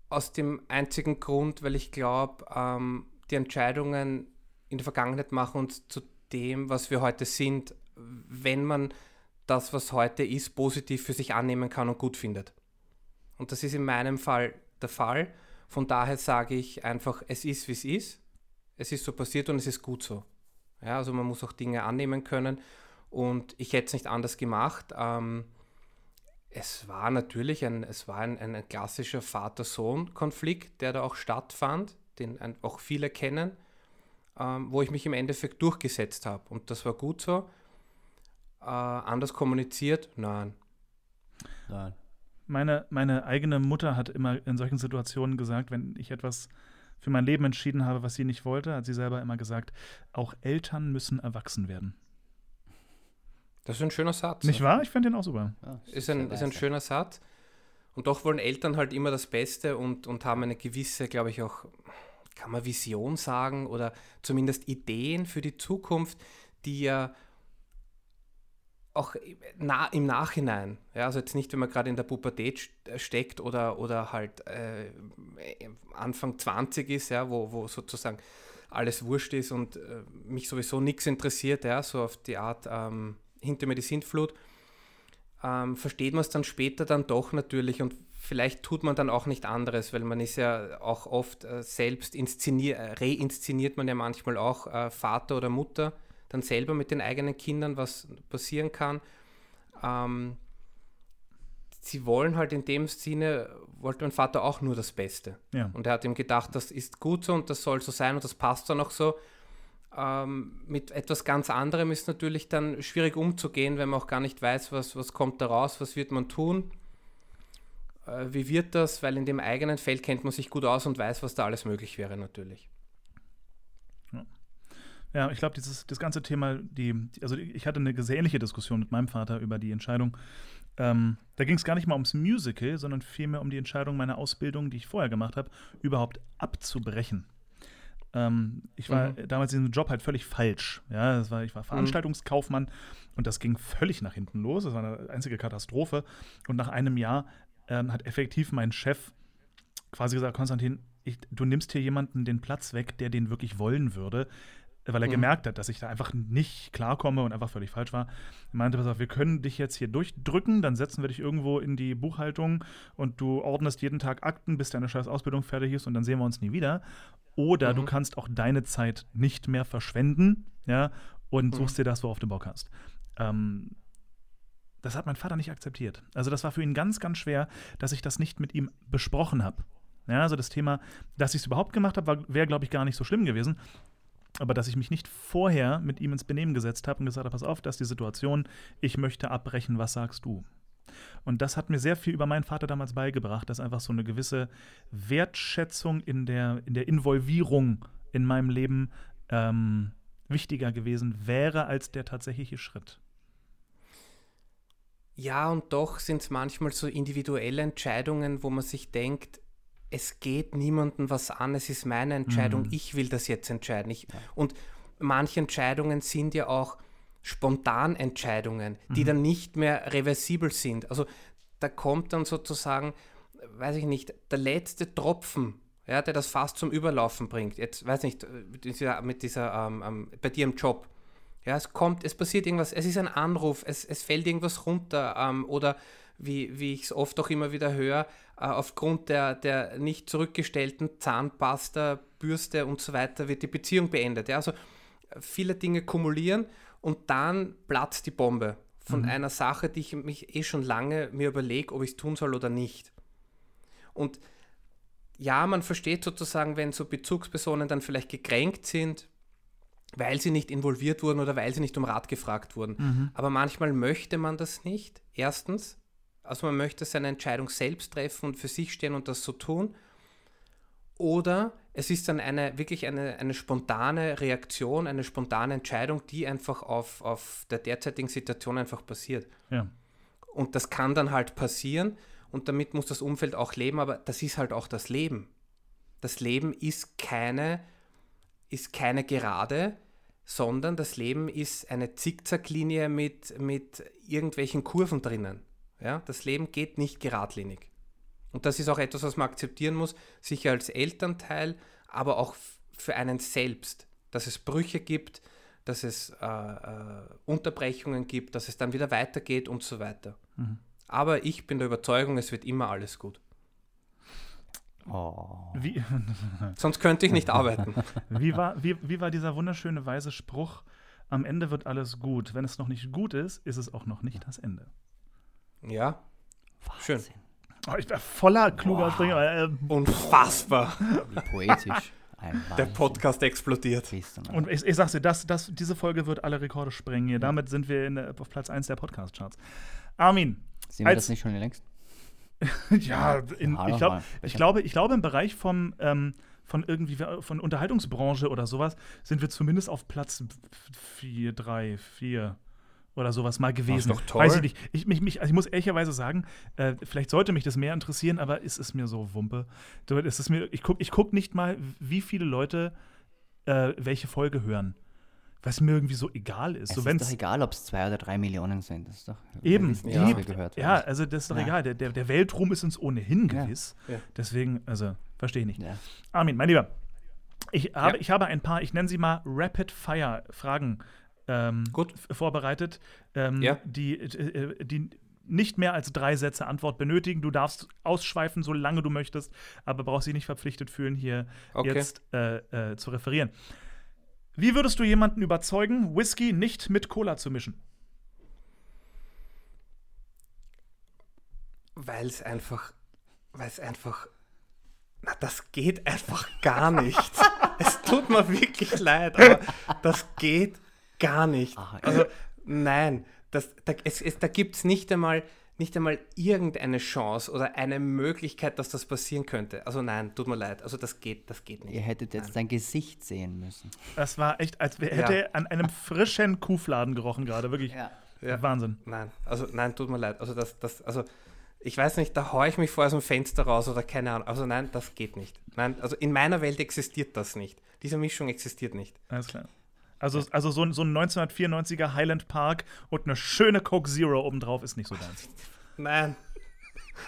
aus dem einzigen Grund, weil ich glaube, ähm, die Entscheidungen in der Vergangenheit machen uns zu dem, was wir heute sind, wenn man das, was heute ist, positiv für sich annehmen kann und gut findet. Und das ist in meinem Fall der Fall. Von daher sage ich einfach, es ist, wie es ist. Es ist so passiert und es ist gut so. Ja, also man muss auch Dinge annehmen können. Und ich hätte es nicht anders gemacht. Ähm, es war natürlich ein, es war ein, ein klassischer Vater-Sohn-Konflikt, der da auch stattfand, den auch viele kennen, ähm, wo ich mich im Endeffekt durchgesetzt habe. Und das war gut so. Äh, anders kommuniziert? Nein. Nein. Meine, meine eigene Mutter hat immer in solchen Situationen gesagt, wenn ich etwas für mein Leben entschieden habe, was sie nicht wollte, hat sie selber immer gesagt, auch Eltern müssen erwachsen werden. Das ist ein schöner Satz. Nicht wahr? Ich finde den auch super. Ja, das Ist ein, sehr ist ein schöner Satz. Und doch wollen Eltern halt immer das Beste und, und haben eine gewisse, glaube ich, auch, kann man Vision sagen oder zumindest Ideen für die Zukunft, die ja auch im Nachhinein, ja, also jetzt nicht, wenn man gerade in der Pubertät st- steckt oder, oder halt äh, Anfang 20 ist, ja, wo, wo sozusagen alles wurscht ist und äh, mich sowieso nichts interessiert, ja, so auf die Art ähm, hinter mir die Sintflut, ähm, versteht man es dann später dann doch natürlich und vielleicht tut man dann auch nicht anderes, weil man ist ja auch oft äh, selbst inszeniert, äh, reinszeniert man ja manchmal auch äh, Vater oder Mutter dann selber mit den eigenen Kindern, was passieren kann. Ähm, sie wollen halt in dem Sinne, wollte mein Vater auch nur das Beste. Ja. Und er hat ihm gedacht, das ist gut so und das soll so sein und das passt dann auch so. Ähm, mit etwas ganz anderem ist natürlich dann schwierig umzugehen, wenn man auch gar nicht weiß, was, was kommt da raus, was wird man tun, äh, wie wird das, weil in dem eigenen Feld kennt man sich gut aus und weiß, was da alles möglich wäre natürlich. Ja, ich glaube, dieses das ganze Thema, die, also ich hatte eine sehr ähnliche Diskussion mit meinem Vater über die Entscheidung, Ähm, da ging es gar nicht mal ums Musical, sondern vielmehr um die Entscheidung meiner Ausbildung, die ich vorher gemacht habe, überhaupt abzubrechen. Ähm, ich war Mhm. damals in diesem Job halt völlig falsch. Ja, das war, ich war Veranstaltungskaufmann und das ging völlig nach hinten los. Das war eine einzige Katastrophe. Und nach einem Jahr ähm, hat effektiv mein Chef quasi gesagt, Konstantin, ich, du nimmst hier jemanden den Platz weg, der den wirklich wollen würde, weil er Mhm. gemerkt hat, dass ich da einfach nicht klarkomme und einfach völlig falsch war. Er meinte, pass auf, wir können dich jetzt hier durchdrücken, dann setzen wir dich irgendwo in die Buchhaltung und du ordnest jeden Tag Akten, bis deine scheiß Ausbildung fertig ist und dann sehen wir uns nie wieder. Oder du Mhm. kannst auch deine Zeit nicht mehr verschwenden, ja, und Mhm. suchst dir das, worauf du Bock hast. Ähm, das hat mein Vater nicht akzeptiert. Also das war für ihn ganz, ganz schwer, dass ich das nicht mit ihm besprochen habe. Ja, also das Thema, dass ich es überhaupt gemacht habe, wäre, glaube ich, gar nicht so schlimm gewesen. Aber dass ich mich nicht vorher mit ihm ins Benehmen gesetzt habe und gesagt habe, pass auf, das ist die Situation, ich möchte abbrechen, was sagst du? Und das hat mir sehr viel über meinen Vater damals beigebracht, dass einfach so eine gewisse Wertschätzung in der, in der Involvierung in meinem Leben ähm, wichtiger gewesen wäre als der tatsächliche Schritt. Ja, und doch sind es manchmal so individuelle Entscheidungen, wo man sich denkt, es geht niemandem was an, es ist meine Entscheidung, Mhm. ich will das jetzt entscheiden. Ich, Und manche Entscheidungen sind ja auch Spontanentscheidungen, die dann nicht mehr reversibel sind. Also da kommt dann sozusagen, weiß ich nicht, der letzte Tropfen, ja, der das fast zum Überlaufen bringt. Jetzt, weiß nicht, mit dieser, mit dieser ähm, ähm, bei dir im Job. Ja, es kommt, es passiert irgendwas, es ist ein Anruf, es, es fällt irgendwas runter ähm, oder wie, wie ich es oft auch immer wieder höre, aufgrund der, der nicht zurückgestellten Zahnpasta, Bürste und so weiter wird die Beziehung beendet. Ja, also äh, viele Dinge kumulieren und dann platzt die Bombe von einer Sache, die ich mich eh schon lange mir überlege, ob ich es tun soll oder nicht. Und ja, man versteht sozusagen, wenn so Bezugspersonen dann vielleicht gekränkt sind, weil sie nicht involviert wurden oder weil sie nicht um Rat gefragt wurden. Aber manchmal möchte man das nicht. Erstens, also man möchte seine Entscheidung selbst treffen und für sich stehen und das so tun. Oder es ist dann eine wirklich eine, eine spontane Reaktion, eine spontane Entscheidung, die einfach auf, auf der derzeitigen Situation einfach passiert. Ja. Und das kann dann halt passieren und damit muss das Umfeld auch leben, aber das ist halt auch das Leben. Das Leben ist keine, ist keine Gerade, sondern das Leben ist eine Zickzacklinie mit, mit irgendwelchen Kurven drinnen. Ja? Das Leben geht nicht geradlinig. Und das ist auch etwas, was man akzeptieren muss, sicher als Elternteil, aber auch für einen selbst, dass es Brüche gibt, dass es äh, äh, Unterbrechungen gibt, dass es dann wieder weitergeht und so weiter. Aber ich bin der Überzeugung, es wird immer alles gut. Oh. Wie, Sonst könnte ich nicht arbeiten. wie, war, wie, wie war dieser wunderschöne weise Spruch? Am Ende wird alles gut. Wenn es noch nicht gut ist, ist es auch noch nicht das Ende. Ja, schön. Wahnsinn. Oh, ich war voller kluger Springer. Äh, Unfassbar. Wie poetisch. Der. Podcast explodiert. Und ich, ich sag's dir, das, das, diese Folge wird alle Rekorde sprengen hier. Damit sind wir in, der- auf Platz 1 der Podcast-Charts. Armin, Sehen wir das nicht schon längst? ja, in, Ja, ich, glaub, ich, glaube, ich glaube, im Bereich vom, ähm, von irgendwie von Unterhaltungsbranche oder sowas sind wir zumindest auf Platz 4, 3, 4 oder sowas mal gewesen. doch toll. Weiß ich nicht. Ich, mich, mich, also ich muss ehrlicherweise sagen, äh, vielleicht sollte mich das mehr interessieren, aber es ist mir so Wumpe. Du, es ist mir, ich gucke ich guck nicht mal, wie viele Leute äh, welche Folge hören. Was mir irgendwie so egal ist. Es so, ist doch egal, ob es zwei oder drei Millionen sind. Das ist doch Eben, ja. gehört Ja, also das ist doch Ja. egal. Der, der, der Weltruhm ist uns ohnehin Ja. gewiss. Ja. Deswegen, also, verstehe ich nicht. Ja. Armin, mein Lieber, ich habe, Ja. ich habe ein paar, ich nenne sie mal Rapid-Fire-Fragen ähm, vorbereitet, ähm, Ja. die, äh, die nicht mehr als drei Sätze Antwort benötigen. Du darfst ausschweifen, solange du möchtest, aber brauchst dich nicht verpflichtet fühlen, hier Okay. jetzt äh, äh, zu referieren. Wie würdest du jemanden überzeugen, Whisky nicht mit Cola zu mischen? Weil es einfach, weil es einfach, na, das geht einfach gar nicht. es tut mir wirklich leid, aber das geht gar nicht. Ach, Also, nein, das, da, es, es, da gibt es nicht einmal, nicht einmal irgendeine Chance oder eine Möglichkeit, dass das passieren könnte. Also nein, tut mir leid. Also das geht, das geht Ihr nicht. hättet jetzt sein Gesicht sehen müssen. Das war echt, als Ja. hätte er an einem frischen Kuhfladen gerochen gerade, wirklich. Ja. Ja. Wahnsinn. Nein, also nein, tut mir leid. Also das, das, also ich weiß nicht, da haue ich mich vor aus dem Fenster raus oder keine Ahnung. Also nein, das geht nicht. Nein, also in meiner Welt existiert das nicht. Diese Mischung existiert nicht. Alles klar. Also, also so, ein- so ein 1994er Highland Park und eine schöne Coke Zero obendrauf ist nicht so deins. Nein.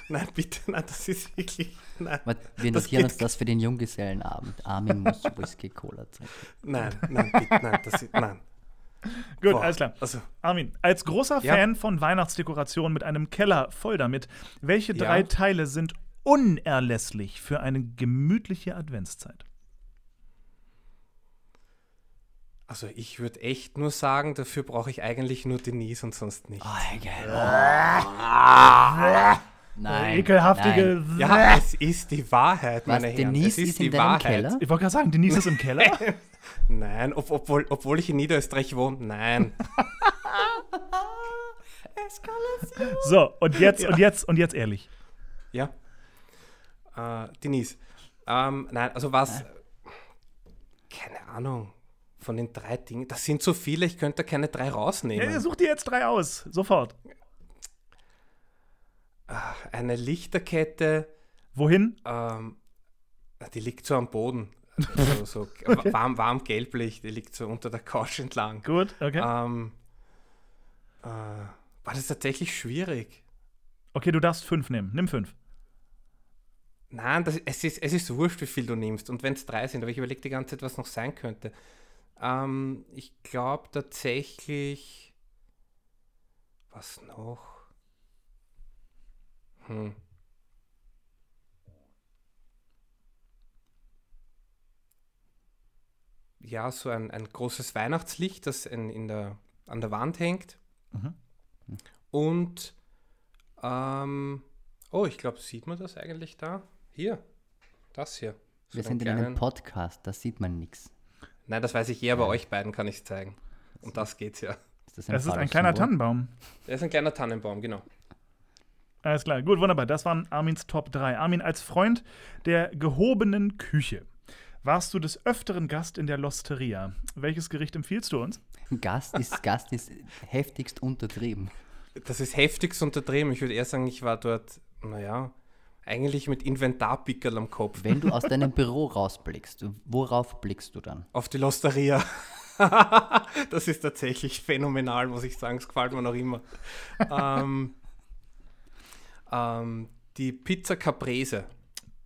Nein, bitte, nein, das ist wirklich. Nein, wir Das notieren geht uns das für den Junggesellenabend. Armin muss Whisky Cola trinken. nein, nein, bitte, nein, das ist. Nein. Gut, Boah, alles klar. Also, Armin, als großer Ja. Fan von Weihnachtsdekorationen mit einem Keller voll damit, welche Ja. drei Teile sind unerlässlich für eine gemütliche Adventszeit? Also ich würde echt nur sagen, dafür brauche ich eigentlich nur Denise und sonst nicht. Oh, geil. Nein. Ekelhaftige. Nein. Ja, es ist die Wahrheit, Was, meine Herren. Denise es ist, ist die Wahrheit. Keller? Ich wollte gerade sagen, Denise ist im Keller. Nein, ob, obwohl, obwohl ich in Niederösterreich wohne, nein. So, und jetzt, und jetzt, und jetzt ehrlich. Ja. Äh, Denise. Ähm, nein, also was. Keine Ahnung. Von den drei Dingen. Das sind so viele, ich könnte da keine drei rausnehmen. Ja, such dir jetzt drei aus. Sofort. Eine Lichterkette, Wohin? ähm, die liegt so am Boden. So, so warm, warm gelblich, die liegt so unter der Couch entlang. Gut, okay. Ähm, äh, war das tatsächlich schwierig? Okay, du darfst fünf nehmen. Nimm fünf. Nein, das, es, ist, es ist wurscht, wie viel du nimmst. Und wenn es drei sind, aber ich überlege die ganze Zeit, was noch sein könnte. Ähm, ich glaube tatsächlich. Was noch? Hm. Ja, so ein, ein großes Weihnachtslicht, das in, in der, an der Wand hängt. Mhm. Und, ähm, oh, ich glaube, sieht man das eigentlich da? Hier, das hier. So Wir sind in einem Podcast, da sieht man nichts. Nein, das weiß ich eher, bei euch beiden kann ich es zeigen. Und das geht's ja. Ist das Es ist ein kleiner Symbol? Tannenbaum. Der ist ein kleiner Tannenbaum, genau. Alles klar, gut, wunderbar. Das waren Armins Top 3. Armin, als Freund der gehobenen Küche warst du des Öfteren Gast in der Losteria. Welches Gericht empfiehlst du uns? Gast ist, Gast ist heftigst untertrieben. Das ist heftigst untertrieben. Ich würde eher sagen, ich war dort, naja, eigentlich mit Inventarpickerl am Kopf. Wenn du aus deinem Büro rausblickst, worauf blickst du dann? Auf die Losteria. das ist tatsächlich phänomenal, muss ich sagen. Es gefällt mir noch immer. ähm, ähm, die Pizza Caprese.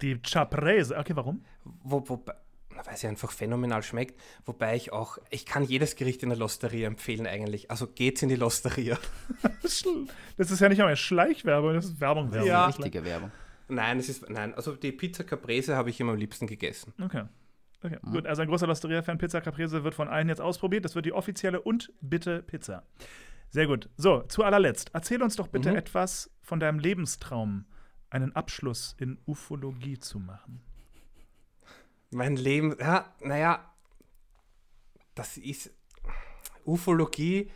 Die Chaprese. Okay, warum? Wo, wobei, weil sie einfach phänomenal schmeckt. Wobei ich auch, ich kann jedes Gericht in der Losteria empfehlen eigentlich. Also geht's in die Losteria. Das ist ja nicht einmal Schleichwerbung, das ist Werbung. Werbung. Ja. Richtige Werbung. Nein, es ist, nein, also die Pizza Caprese habe ich immer am liebsten gegessen. Okay. Okay, gut. Also ein großer Losteria-Fan, Pizza Caprese wird von allen jetzt ausprobiert. Das wird die offizielle und bitte Pizza. Sehr gut. So, zu allerletzt. Erzähl uns doch bitte Mhm. etwas von deinem Lebenstraum, einen Abschluss in Ufologie zu machen. Mein Leben, ja, naja, das ist Ufologie.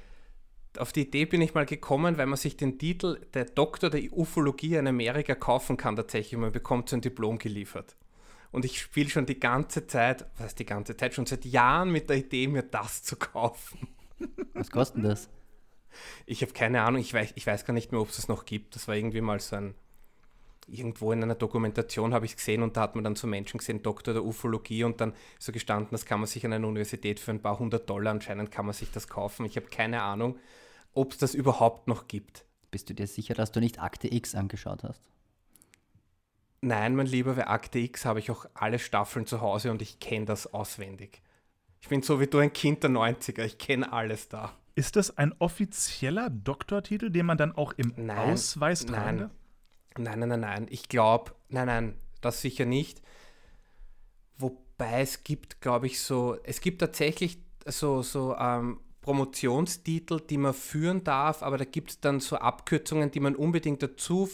Auf die Idee bin ich mal gekommen, weil man sich den Titel der Doktor der Ufologie in Amerika kaufen kann tatsächlich. Man bekommt so ein Diplom geliefert. Und ich spiele schon die ganze Zeit, was heißt die ganze Zeit, schon seit Jahren mit der Idee, mir das zu kaufen. Was kostet denn das? Ich habe keine Ahnung, ich weiß, ich weiß gar nicht mehr, ob es das noch gibt. Das war irgendwie mal so ein, irgendwo in einer Dokumentation habe ich es gesehen und da hat man dann so Menschen gesehen, Doktor der Ufologie und dann so gestanden, das kann man sich an einer Universität für ein paar hundert Dollar anscheinend kann man sich das kaufen. Ich habe keine Ahnung, ob es das überhaupt noch gibt. Bist du dir sicher, dass du nicht Akte X angeschaut hast? Nein, mein Lieber, bei Akte X habe ich auch alle Staffeln zu Hause und ich kenne das auswendig. Ich bin so wie du ein Kind der 90er, ich kenne alles da. Ist das ein offizieller Doktortitel, den man dann auch im Nein, Ausweis tragen nein. Nein, nein, nein, nein. Ich glaube, nein, nein, das sicher nicht. Wobei es gibt, glaube ich, so, es gibt tatsächlich so, so ähm, Promotionstitel, die man führen darf, aber da gibt es dann so Abkürzungen, die man unbedingt dazu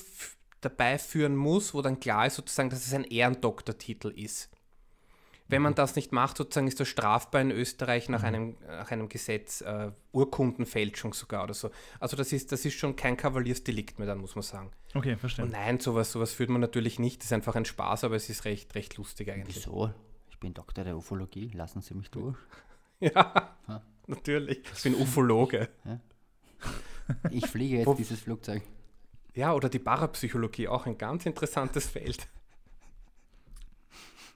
dabei führen muss, wo dann klar ist sozusagen, dass es ein Ehrendoktortitel ist. Wenn man das nicht macht, sozusagen ist das strafbar in Österreich nach, einem, nach einem Gesetz, äh, Urkundenfälschung sogar oder so. Also das ist, das ist schon kein Kavaliersdelikt mehr, dann muss man sagen. Okay, verstehe. Und nein, sowas, sowas führt man natürlich nicht. Das ist einfach ein Spaß, aber es ist recht, recht lustig eigentlich. Wieso? Ich bin Doktor der Ufologie, lassen Sie mich durch. Ja, Ha. Natürlich. Ich bin Ufologe. Ja. Ich fliege jetzt Wo- dieses Flugzeug. Ja, oder die Parapsychologie, auch ein ganz interessantes Feld.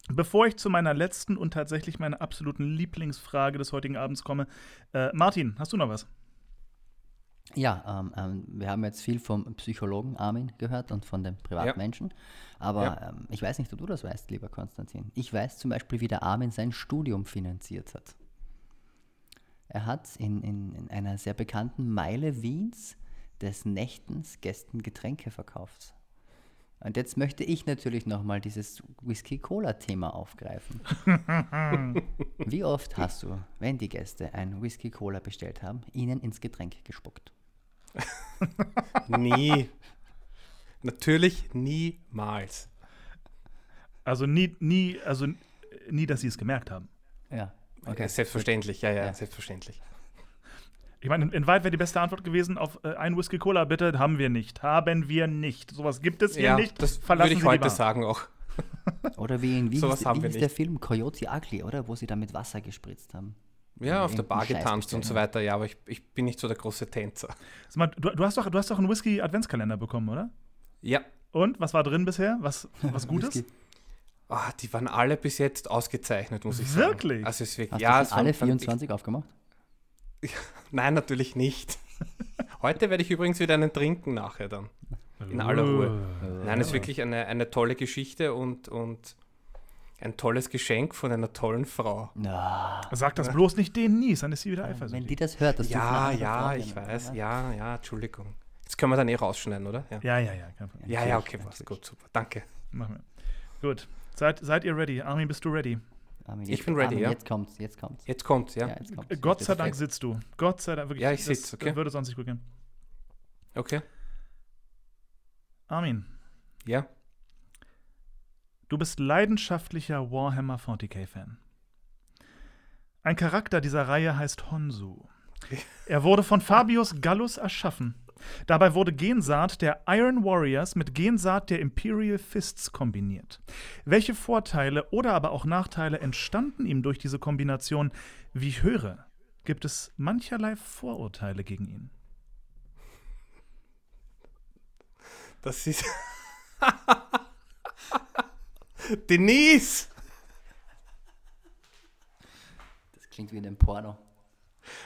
Bevor ich zu meiner letzten und tatsächlich meiner absoluten Lieblingsfrage des heutigen Abends komme, äh, Martin, hast du noch was? Ja, ähm, ähm, wir haben jetzt viel vom Psychologen Armin gehört und von dem Privatmenschen. Aber Ja. ähm, ich weiß nicht, ob du das weißt, lieber Konstantin. Ich weiß zum Beispiel, wie der Armin sein Studium finanziert hat. Er hat in, in, in einer sehr bekannten Meile Wiens des Nächtens Gästen Getränke verkauft. Und jetzt möchte ich natürlich nochmal dieses Whisky-Cola-Thema aufgreifen. Wie oft hast du, wenn die Gäste ein Whisky-Cola bestellt haben, ihnen ins Getränk gespuckt? Nie. Natürlich niemals. Also nie, nie, also nie, dass sie es gemerkt haben. Ja, Okay. Selbstverständlich, ja, ja, Ja. selbstverständlich. Ich meine, in, Wahrheit wäre die beste Antwort gewesen auf äh, ein Whisky Cola, bitte, haben wir nicht. Haben wir nicht. Sowas gibt es hier Ja, nicht. das Verlassen würde ich Sie heute sagen auch. Oder wie in wie Sowas hieß, haben wie wir hieß der. Film Coyote Ugly, oder? Wo sie da mit Wasser gespritzt haben. Ja, auf der Bar Scheiß getanzt und so weiter, ja, aber ich, ich bin nicht so der große Tänzer. Sag mal, du, du, hast doch, du hast doch einen Whisky Adventskalender bekommen, oder? Ja, Und was war drin bisher? Was, was Gutes? Whisky. Ah, die waren alle bis jetzt ausgezeichnet, muss ich Wirklich? sagen. Also es ist wirklich, Hast ja, du alle waren- 24 aufgemacht? Nein, natürlich nicht. Heute werde ich übrigens wieder einen trinken nachher dann. In aller Ruhe. Nein, es ist wirklich eine, eine tolle Geschichte und, und ein tolles Geschenk von einer tollen Frau. Na, Sag das bloß nicht denen nie, dann ist sie wieder wenn eifersüchtig. die das hört, dass du von Ja, ja, Frau ich weiß. Ja, ja, Entschuldigung. Jetzt können wir dann eh rausschneiden, oder? Ja, Ja, ja, ja. Ja, ja okay, passt. natürlich. Gut, super. Danke. Machen wir. Gut. Seid, seid ihr ready? Armin, bist du ready? Armin, Ich bin ready, Armin, ja. Jetzt kommt's, jetzt kommt's. Jetzt kommt's, ja. Ja, jetzt kommt's. Äh, Gott sei Dank sitzt du. Gott sei Dank, wirklich. Ja, ich das sitz, okay. würde sonst nicht gut gehen. Okay. Armin, Ja. du bist leidenschaftlicher Warhammer 40k-Fan. Ein Charakter dieser Reihe heißt Honsu. Er wurde von Fabius Gallus erschaffen. Dabei wurde Gensaat der Iron Warriors mit Gensaat der Imperial Fists kombiniert. Welche Vorteile oder aber auch Nachteile entstanden ihm durch diese Kombination? Wie ich höre, gibt es mancherlei Vorurteile gegen ihn. Das ist. Denise! Das klingt wie in einem Porno.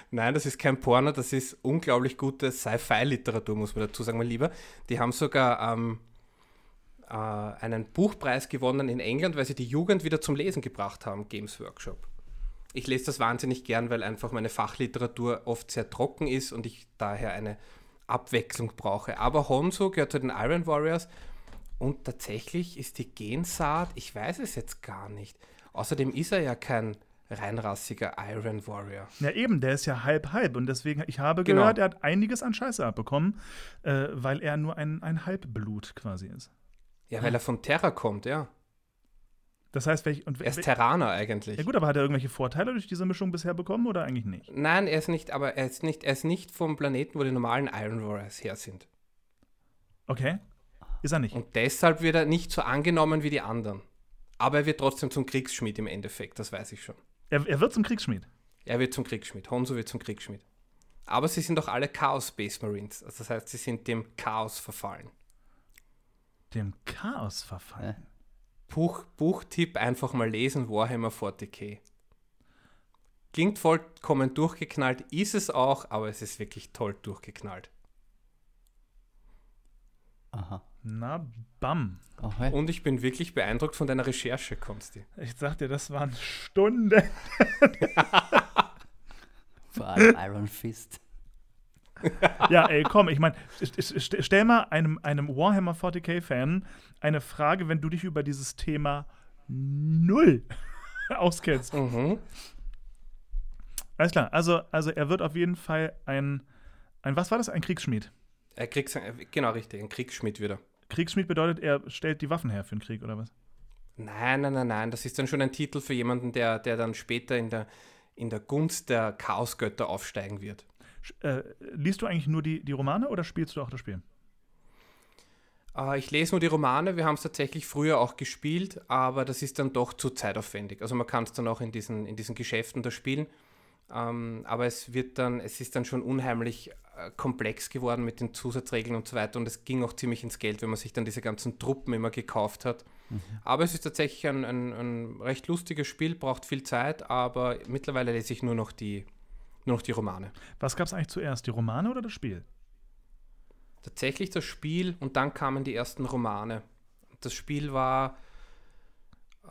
Nein, das ist kein Porno, das ist unglaublich gute Sci-Fi-Literatur, muss man dazu sagen, mein Lieber. Die haben sogar ähm, äh, einen Buchpreis gewonnen in England, weil sie die Jugend wieder zum Lesen gebracht haben, Games Workshop. Ich lese das wahnsinnig gern, weil einfach meine Fachliteratur oft sehr trocken ist und ich daher eine Abwechslung brauche. Aber Honso gehört zu den Iron Warriors und tatsächlich ist die Gensaat, ich weiß es jetzt gar nicht. Außerdem ist er ja kein reinrassiger Iron Warrior. Ja, eben, der ist ja halb-halb. Und deswegen, ich habe Genau. gehört, er hat einiges an Scheiße abbekommen, äh, weil er nur ein, ein Halbblut quasi ist. Ja, weil er von Terra kommt, ja. Das heißt, welch, und, Er ist Terraner eigentlich. ja gut, aber hat er irgendwelche Vorteile durch diese Mischung bisher bekommen oder eigentlich nicht? Nein, er ist nicht, aber er ist nicht, er ist nicht vom Planeten, wo die normalen Iron Warriors her sind. Okay. Ist er nicht. Und deshalb wird er nicht so angenommen wie die anderen. Aber er wird trotzdem zum Kriegsschmied im Endeffekt, das weiß ich schon. Er, er wird zum Kriegsschmied. Er wird zum Kriegsschmied. Honso wird zum Kriegsschmied. Aber sie sind doch alle Chaos Space Marines. Also das heißt, sie sind dem Chaos verfallen. Dem Chaos verfallen. Buch, Buchtipp einfach mal lesen, Warhammer 40k. Klingt vollkommen durchgeknallt, ist es auch, aber es ist wirklich toll durchgeknallt. Aha. Na, bam. Aha. Und ich bin wirklich beeindruckt von deiner Recherche, Konsti. Ich sag dir, das waren Stunden. Vor allem Iron Fist. ja, ey, komm, ich meine, stell mal einem, einem Warhammer 40k-Fan eine Frage, wenn du dich über dieses Thema null auskennst. Mhm. Alles klar, also, also er wird auf jeden Fall ein, ein, was war das, ein Kriegsschmied? Er kriegt, genau richtig, ein Kriegsschmied wieder. Kriegsschmied bedeutet, er stellt die Waffen her für den Krieg, oder was? Nein, nein, nein, nein, das ist dann schon ein Titel für jemanden, der, der dann später in der, in der Gunst der Chaosgötter aufsteigen wird. Äh, liest du eigentlich nur die, die Romane oder spielst du auch das Spiel? Äh, ich lese nur die Romane, wir haben es tatsächlich früher auch gespielt, aber das ist dann doch zu zeitaufwendig. Also man kann es dann auch in diesen, in diesen Geschäften da spielen, ähm, aber es wird dann, es ist dann schon unheimlich komplex geworden mit den Zusatzregeln und so weiter und es ging auch ziemlich ins Geld, wenn man sich dann diese ganzen Truppen immer gekauft hat. Aber es ist tatsächlich ein, ein, ein recht lustiges Spiel, braucht viel Zeit, aber mittlerweile lese ich nur noch die, nur noch die Romane. Was gab es eigentlich zuerst, die Romane oder das Spiel? Tatsächlich das Spiel und dann kamen die ersten Romane. Das Spiel war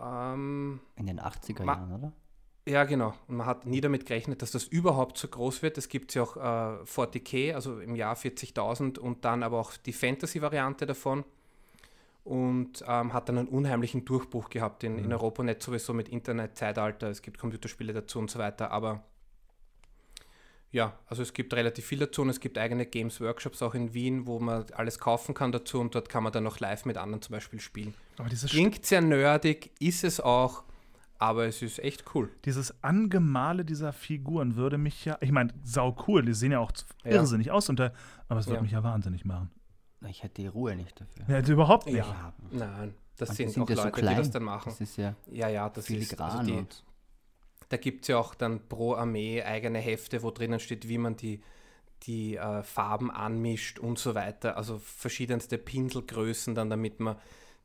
ähm, In den 80er Ma- Jahren, oder? Ja, genau. Und man hat nie damit gerechnet, dass das überhaupt so groß wird. Es gibt ja auch äh, 40k, also im Jahr 40.000 und dann aber auch die Fantasy-Variante davon. Und ähm, hat dann einen unheimlichen Durchbruch gehabt in, in Europa, nicht sowieso mit Internet-Zeitalter, es gibt Computerspiele dazu und so weiter. Aber ja, also es gibt relativ viel dazu und es gibt eigene Games-Workshops auch in Wien, wo man alles kaufen kann dazu und dort kann man dann auch live mit anderen zum Beispiel spielen. Aber dieses, Klingt sehr nerdig, ist es auch, aber es ist echt cool. dieses Angemale dieser Figuren würde mich ja, ich meine, sau cool, die sehen ja auch Ja. irrsinnig aus, unter, aber es würde Ja. mich ja wahnsinnig machen. Ich hätte die Ruhe nicht dafür. Ja, also überhaupt nicht. Ja, nein, das Und die sind, auch Leute, die das dann machen. Das ist ja Ja, ja, das ist filigran also die, und Da gibt es ja auch dann pro Armee eigene Hefte, wo drinnen steht, wie man die, die äh, Farben anmischt und so weiter. Also verschiedenste Pinselgrößen dann, damit man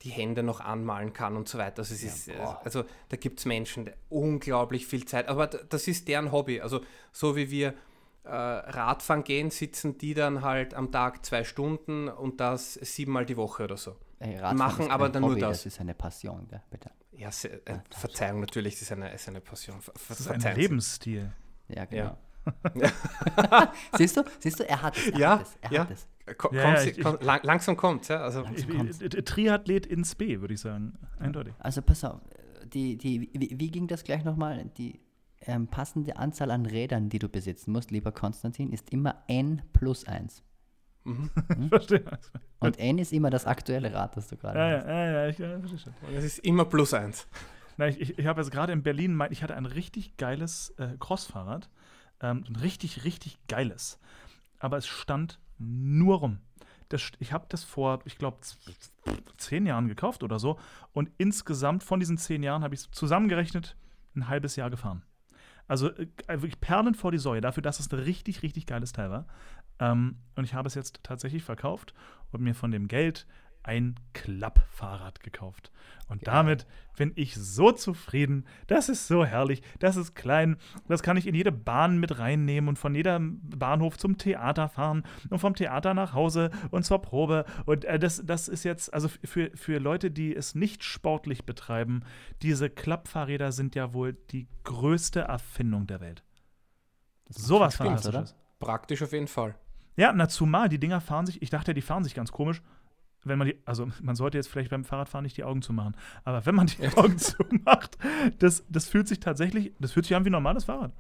die Hände noch anmalen kann und so weiter. Also, es ist, äh, boah. also da gibt es Menschen, die unglaublich viel Zeit, aber das ist deren Hobby. Also so wie wir äh, Radfahren gehen, sitzen die dann halt am Tag zwei Stunden und das siebenmal die Woche oder so. Ey, machen ist aber dann nur Hobby, das. Das ist eine Passion, gell? bitte. Ja, se, äh, Verzeihung, natürlich, das ist eine, ist eine Passion. Ver, ver, Das ist ein. Lebensstil. Ja, genau. Ja. siehst du, siehst du, er hat es, er Ja, hat es, er ja. hat es. Ko Ja, sie- ich- komm, lang, langsam kommt ja. Also, Triathlet ins B, würde ich sagen. Eindeutig. Also pass auf, die, die, wie, wie ging das gleich nochmal? Die ähm, passende Anzahl an Rädern, die du besitzen musst, lieber Konstantin, ist immer n plus 1. mhm. Verstehe. Und n ist immer das aktuelle Rad, das du gerade Ja, hast. ja, ja, ja, ich ja, verstehe schon. Das ist immer plus eins. Na, ich ich, ich habe jetzt gerade in Berlin, mein, ich hatte ein richtig geiles äh, Crossfahrrad. Ähm, ein richtig, richtig geiles. Aber es stand nur rum. Das, ich habe das vor, ich glaube, zehn Jahren gekauft oder so. Und insgesamt von diesen zehn Jahren habe ich es zusammengerechnet ein halbes Jahr gefahren. Also äh, wirklich Perlen vor die Säue, dafür, dass es ein richtig, richtig geiles Teil war. Ähm, und ich habe es jetzt tatsächlich verkauft und mir von dem Geld ein Klappfahrrad gekauft. Und damit bin ich so zufrieden. Das ist so herrlich. Das ist klein. Das kann ich in jede Bahn mit reinnehmen und von jedem Bahnhof zum Theater fahren und vom Theater nach Hause und zur Probe. Und äh, das, das ist jetzt, also für, für Leute, die es nicht sportlich betreiben, diese Klappfahrräder sind ja wohl die größte Erfindung der Welt. Sowas Fantastisches. Praktisch auf jeden Fall. Ja, na zumal die Dinger fahren sich, ich dachte, die fahren sich ganz komisch, wenn man die, also man sollte jetzt vielleicht beim Fahrradfahren nicht die Augen zumachen, aber wenn man die Augen zumacht, das, das fühlt sich tatsächlich, das fühlt sich an wie ein normales Fahrrad.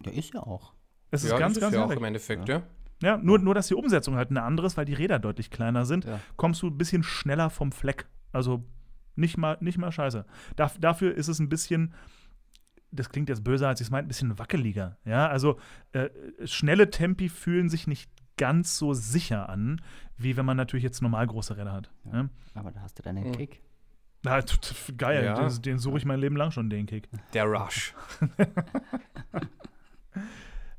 Der ist ja auch. Es ist ja, ganz, das ganz ist ja auch im Endeffekt, ja. Ja, nur, nur, dass die Umsetzung halt eine andere ist, weil die Räder deutlich kleiner sind, Ja. kommst du ein bisschen schneller vom Fleck. Also nicht mal, nicht mal scheiße. Daf- dafür ist es ein bisschen, das klingt jetzt böser, als ich es meine, ein bisschen wackeliger. Ja, also äh, schnelle Tempi fühlen sich nicht ganz so sicher an, wie wenn man natürlich jetzt normal große Räder hat. Ja. Aber da hast du deinen Mhm. Kick. Na, geil, Ja. den, den suche ich mein Leben lang schon, den Kick. Der Rush.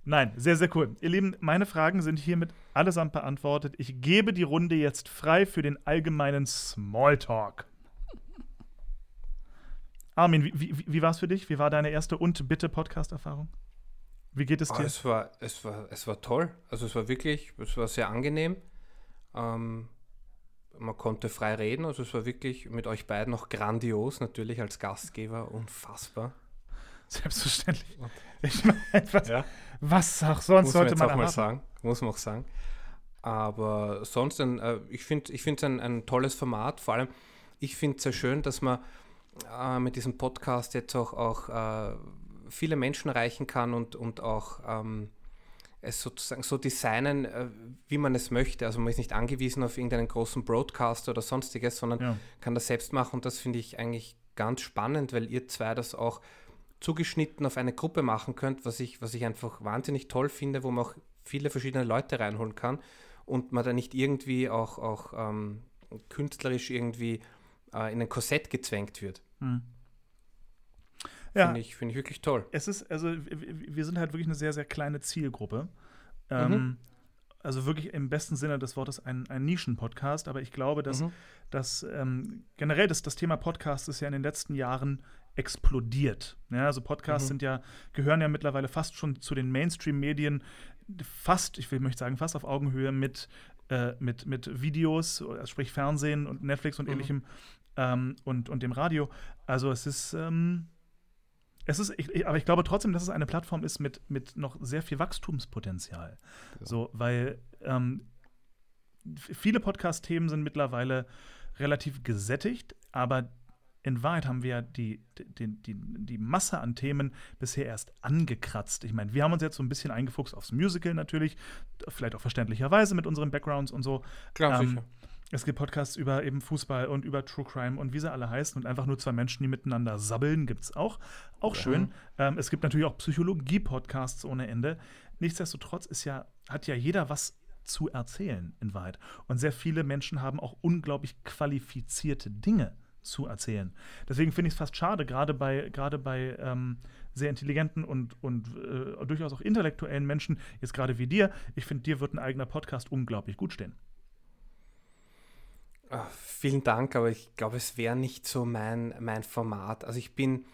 Nein, sehr, sehr cool. Ihr Lieben, meine Fragen sind hiermit allesamt beantwortet. Ich gebe die Runde jetzt frei für den allgemeinen Smalltalk. Armin, wie, wie, wie war es für dich? Wie war deine erste und bitte Podcast-Erfahrung? Wie geht es Ah, dir? es, war, es, war, es war toll. Also es war wirklich, es war sehr angenehm. Ähm, man konnte frei reden. Also es war wirklich mit euch beiden noch grandios, natürlich als Gastgeber, unfassbar. Selbstverständlich. Ich meine, was, Ja. was auch sonst Muss man sollte jetzt man auch mal sagen. Muss man auch sagen. Aber sonst, ein, äh, ich finde es ein, ein tolles Format. Vor allem, ich finde es sehr schön, dass man äh, mit diesem Podcast jetzt auch, auch äh, viele Menschen erreichen kann und, und auch ähm, es sozusagen so designen, äh, wie man es möchte. Also man ist nicht angewiesen auf irgendeinen großen Broadcaster oder sonstiges, sondern Ja. kann das selbst machen und das finde ich eigentlich ganz spannend, weil ihr zwei das auch zugeschnitten auf eine Gruppe machen könnt, was ich, was ich einfach wahnsinnig toll finde, wo man auch viele verschiedene Leute reinholen kann und man da nicht irgendwie auch, auch ähm, künstlerisch irgendwie äh, in ein Korsett gezwängt wird. Hm. Ja, Finde ich, finde ich wirklich toll. es ist, also wir sind halt wirklich eine sehr, sehr kleine Zielgruppe. Ähm, also wirklich im besten Sinne des Wortes ein, ein Nischen-Podcast, aber ich glaube, dass, Mhm. dass ähm, generell das, das Thema Podcast ist ja in den letzten Jahren explodiert. Ja, also Podcasts Mhm. sind ja, gehören ja mittlerweile fast schon zu den Mainstream-Medien, fast, ich will, möchte sagen, fast auf Augenhöhe mit, äh, mit, mit Videos, also sprich Fernsehen und Netflix und Mhm. ähnlichem ähm, und, und dem Radio. Also es ist, ähm, es ist, ich, ich, aber ich glaube trotzdem, dass es eine Plattform ist mit, mit noch sehr viel Wachstumspotenzial. So, weil ähm, viele Podcast-Themen sind mittlerweile relativ gesättigt, aber in Wahrheit haben wir ja die, die, die, die Masse an Themen bisher erst angekratzt. Ich meine, wir haben uns jetzt so ein bisschen eingefuchst aufs Musical natürlich, vielleicht auch verständlicherweise mit unseren Backgrounds und so. Klar, Ähm, sicher. Es gibt Podcasts über eben Fußball und über True Crime und wie sie alle heißen und einfach nur zwei Menschen, die miteinander sabbeln, gibt es auch. Auch schön. Ähm, es gibt natürlich auch Psychologie-Podcasts ohne Ende. Nichtsdestotrotz ist ja, hat ja jeder was zu erzählen in Wahrheit. Und sehr viele Menschen haben auch unglaublich qualifizierte Dinge zu erzählen. Deswegen finde ich es fast schade, gerade bei, gerade bei ähm, sehr intelligenten und, und äh, durchaus auch intellektuellen Menschen, jetzt gerade wie dir, ich finde, dir wird ein eigener Podcast unglaublich gut stehen. Ah, vielen Dank, aber ich glaube, es wäre nicht so mein, mein Format. Also ich bin,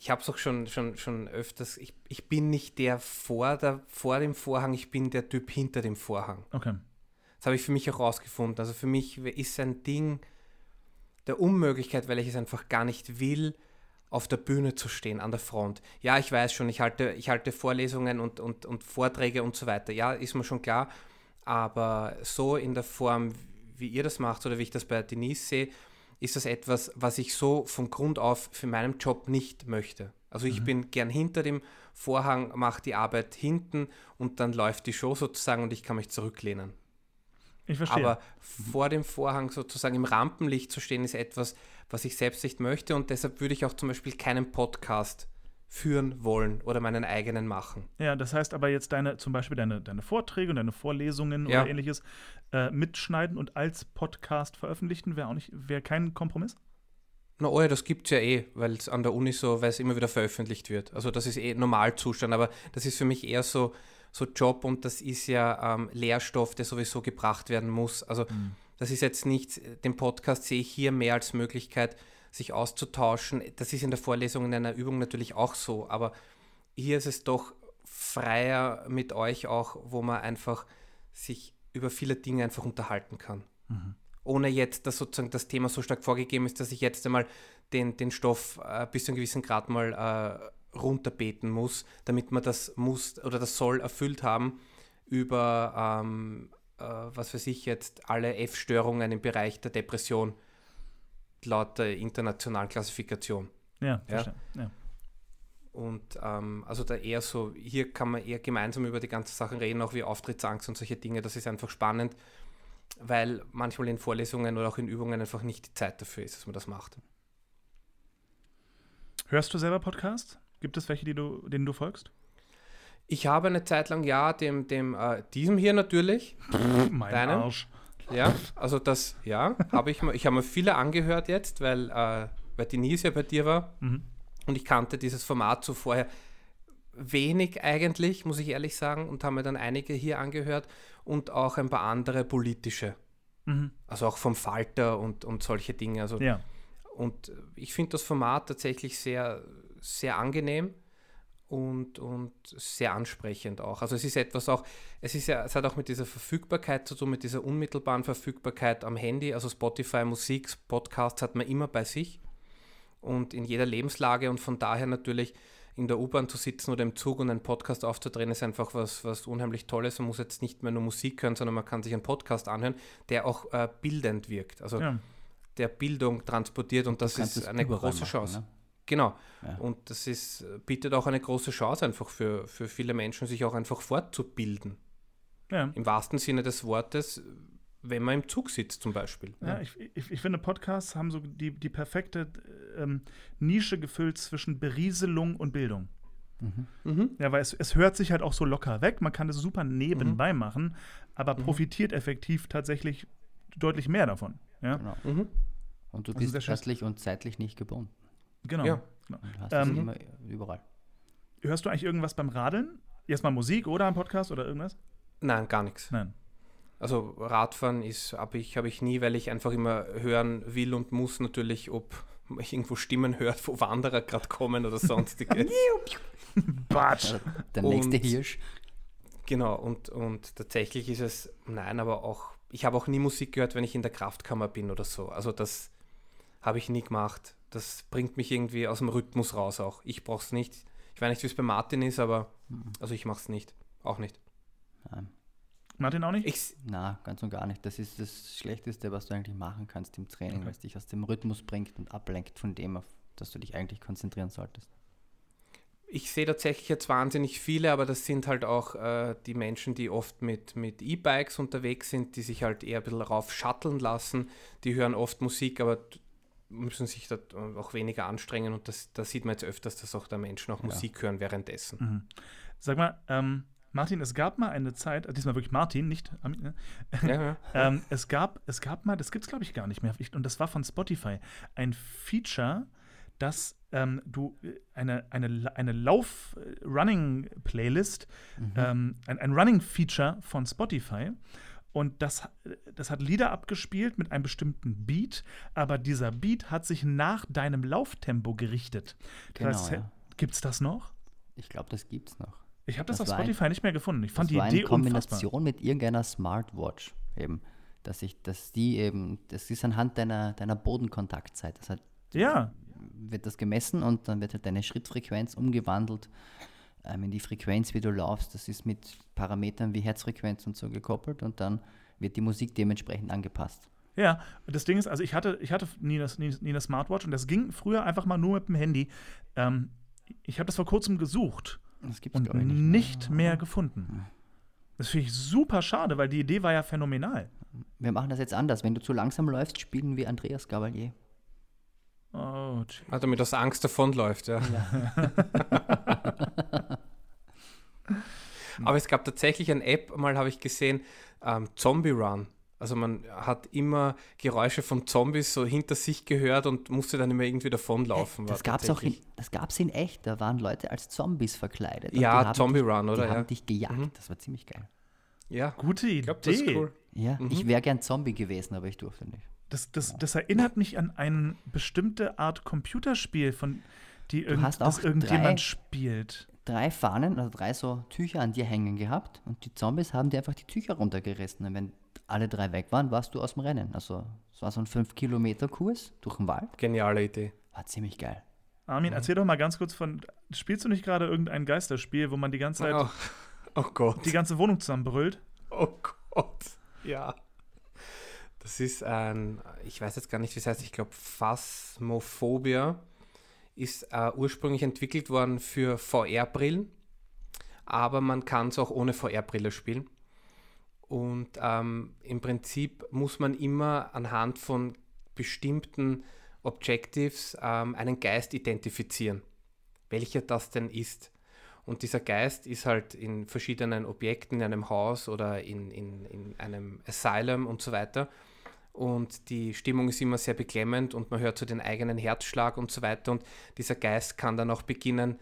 ich habe es auch schon, schon, schon öfters, ich, ich bin nicht der vor, der vor dem Vorhang, ich bin der Typ hinter dem Vorhang. Okay. Das habe ich für mich auch rausgefunden. Also für mich ist ein Ding der Unmöglichkeit, weil ich es einfach gar nicht will, auf der Bühne zu stehen, an der Front. Ja, ich weiß schon, ich halte, ich halte Vorlesungen und, und, und Vorträge und so weiter. Ja, ist mir schon klar. Aber so in der Form, wie ihr das macht oder wie ich das bei Denise sehe, ist das etwas, was ich so von Grund auf für meinen Job nicht möchte. Also ich bin gern hinter dem Vorhang, mache die Arbeit hinten und dann läuft die Show sozusagen und ich kann mich zurücklehnen. Ich verstehe. Aber vor dem Vorhang sozusagen im Rampenlicht zu stehen, ist etwas, was ich selbst nicht möchte und deshalb würde ich auch zum Beispiel keinen Podcast führen wollen oder meinen eigenen machen. Ja, das heißt aber jetzt deine, zum Beispiel deine, deine Vorträge und deine Vorlesungen Ja. oder ähnliches äh, mitschneiden und als Podcast veröffentlichen, wäre auch nicht, wäre kein Kompromiss? Na oh ja, das gibt es ja eh, weil es an der Uni so, weil es immer wieder veröffentlicht wird. Also das ist eh Normalzustand, aber das ist für mich eher so, so Job und das ist ja ähm, Lehrstoff, der sowieso gebracht werden muss. Also das ist jetzt nicht, den Podcast sehe ich hier mehr als Möglichkeit, sich auszutauschen. Das ist in der Vorlesung in einer Übung natürlich auch so, aber hier ist es doch freier mit euch auch, wo man einfach sich über viele Dinge einfach unterhalten kann. Ohne jetzt, dass sozusagen das Thema so stark vorgegeben ist, dass ich jetzt einmal den, den Stoff äh, bis zu einem gewissen Grad mal äh, runterbeten muss, damit man das muss oder das soll erfüllt haben über, ähm, äh, was weiß ich jetzt, alle F-Störungen im Bereich der Depression laut der internationalen Klassifikation. Ja, Ja. verstehe. Ja. Und ähm, also da eher so, hier kann man eher gemeinsam über die ganzen Sachen reden, auch wie Auftrittsangst und solche Dinge. Das ist einfach spannend, weil manchmal in Vorlesungen oder auch in Übungen einfach nicht die Zeit dafür ist, dass man das macht. Hörst du selber Podcasts? Gibt es welche, die du, denen du folgst? Ich habe eine Zeit lang, ja, dem, dem, äh, diesem hier natürlich, Mein Deinem? Arsch. Ja, also das, ja, habe ich mir, ich habe mir viele angehört jetzt, weil, äh, weil Denise ja bei dir war Mhm. und ich kannte dieses Format so vorher wenig eigentlich, muss ich ehrlich sagen, und habe mir dann einige hier angehört und auch ein paar andere politische. Mhm. Also auch vom Falter und, und solche Dinge. Also, Ja. Und ich finde das Format tatsächlich sehr, sehr angenehm und, und sehr ansprechend auch. Also es ist etwas auch, es ist ja, es hat auch mit dieser Verfügbarkeit zu tun, mit dieser unmittelbaren Verfügbarkeit am Handy. Also Spotify, Musik, Podcasts hat man immer bei sich und in jeder Lebenslage und von daher natürlich in der U-Bahn zu sitzen oder im Zug und einen Podcast aufzudrehen, ist einfach was, was unheimlich Tolles. Man muss jetzt nicht mehr nur Musik hören, sondern man kann sich einen Podcast anhören, der auch äh, bildend wirkt. Also ja. der Bildung transportiert und das ist eine große machen, Chance. ne? Genau. Ja. Und das ist, bietet auch eine große Chance einfach für, für viele Menschen, sich auch einfach fortzubilden. ja. Im wahrsten Sinne des Wortes, wenn man im Zug sitzt zum Beispiel. Ja, ich, ich, ich finde, Podcasts haben so die, die perfekte ähm, Nische gefüllt zwischen Berieselung und Bildung. Mhm. Ja, weil es, es hört sich halt auch so locker weg. Man kann das super nebenbei machen, aber profitiert effektiv tatsächlich deutlich mehr davon. Ja, Genau. Mhm. Und du Also bist örtlich und zeitlich nicht gebunden. Genau. Ja. genau. Du hast Ähm, immer überall. Hörst du eigentlich irgendwas beim Radeln? Erstmal Musik oder ein Podcast oder irgendwas? Nein, gar nichts. Nein. Also Radfahren ist, habe ich, hab ich nie, weil ich einfach immer hören will und muss natürlich, ob ich irgendwo Stimmen hört, wo Wanderer gerade kommen oder sonstiges. Batsch. Der nächste Und- Hirsch. genau, und, und tatsächlich ist es, nein, aber auch, ich habe auch nie Musik gehört, wenn ich in der Kraftkammer bin oder so. Also das habe ich nie gemacht. Das bringt mich irgendwie aus dem Rhythmus raus auch. Ich brauche es nicht. Ich weiß nicht, wie es bei Martin ist, aber also ich mache es nicht. Auch nicht. Nein. Martin auch nicht? Ich, Na, ganz und gar nicht. Das ist das Schlechteste, was du eigentlich machen kannst im Training, Okay. weil es dich aus dem Rhythmus bringt und ablenkt von dem, auf das du dich eigentlich konzentrieren solltest. ich sehe tatsächlich jetzt wahnsinnig viele, aber das sind halt auch äh, die Menschen, die oft mit, mit E-Bikes unterwegs sind, die sich halt eher ein bisschen rauf shutteln lassen. Die hören oft Musik, aber müssen sich da auch weniger anstrengen und das, da sieht man jetzt öfters, dass auch da Menschen auch Ja. Musik hören währenddessen. Mhm. Sag mal, ähm, Martin, es gab mal eine Zeit, äh, diesmal wirklich Martin, nicht Armin, ne? Ja, ja. ähm, es, gab, es gab mal, das gibt es glaube ich gar nicht mehr, ich, und das war von Spotify, ein Feature, dass ähm, du äh, eine, eine, eine Lauf-Running-Playlist, ähm, ein, ein Running-Feature von Spotify. Und das, das hat Lieder abgespielt mit einem bestimmten Beat, aber dieser Beat hat sich nach deinem Lauftempo gerichtet. Genau, Das ja. Gibt es das noch? Ich glaube, das gibt's noch. Ich habe das, Das auf war ein- Spotify nicht mehr gefunden. Ich fand das die war Idee in unfassbar. Kombination mit irgendeiner Smartwatch eben, dass ich, dass die eben, das ist anhand deiner, deiner Bodenkontaktzeit. Das hat, Ja, wird das gemessen und dann wird halt deine Schrittfrequenz umgewandelt ähm, in die Frequenz, wie du laufst. Das ist mit Parametern wie Herzfrequenz und so gekoppelt und dann wird die Musik dementsprechend angepasst. ja. Das Ding ist, also ich hatte, ich hatte nie, das, nie, nie eine Smartwatch und das ging früher einfach mal nur mit dem Handy. Ähm, ich habe das vor kurzem gesucht Das gibt's und nicht, nicht. mehr. mehr gefunden. Das finde ich super schade, weil die Idee war ja phänomenal. Wir machen das jetzt anders. Wenn du zu langsam läufst, spielen wir Andreas Gavalier. Oh, Ah, damit aus Angst davonläuft, ja. Aber es gab tatsächlich eine App, mal habe ich gesehen, ähm, Zombie Run. Also man hat immer Geräusche von Zombies so hinter sich gehört und musste dann immer irgendwie davonlaufen. war Das gab es auch in, tatsächlich- das gab's in echt. Da waren Leute als Zombies verkleidet. und Ja, die haben Zombie dich, Run, Die oder? haben Ja. dich gejagt. Mhm. Das war ziemlich geil. ja, gute Idee. ich glaube, das ist cool. Ja, Mhm. ich wäre gern Zombie gewesen, aber ich durfte nicht. Das, das, das erinnert mich an eine bestimmte Art Computerspiel, von die irgend, hast das irgendjemand drei- spielt. Drei Fahnen, also drei so Tücher an dir hängen gehabt und die Zombies haben dir einfach die Tücher runtergerissen. Und wenn alle drei weg waren, warst du aus dem Rennen. Also es war so ein 5-Kilometer-Kurs durch den Wald. Geniale Idee. War ziemlich geil. Armin, erzähl doch mal ganz kurz von. Spielst du nicht gerade irgendein Geisterspiel, wo man die ganze Zeit Oh, oh Gott. die ganze Wohnung zusammenbrüllt? Oh Gott. Ja. Das ist ein, ich weiß jetzt gar nicht, wie es heißt, ich glaube Phasmophobia ist äh, ursprünglich entwickelt worden für VR-Brillen, aber man kann es auch ohne VR-Brille spielen. Und ähm, im Prinzip muss man immer anhand von bestimmten Objectives ähm, einen Geist identifizieren, welcher das denn ist. Und dieser Geist ist halt in verschiedenen Objekten, in einem Haus oder in, in, in einem Asylum und so weiter. Und die Stimmung ist immer sehr beklemmend und man hört so den eigenen Herzschlag und so weiter. Und dieser Geist kann dann auch beginnen,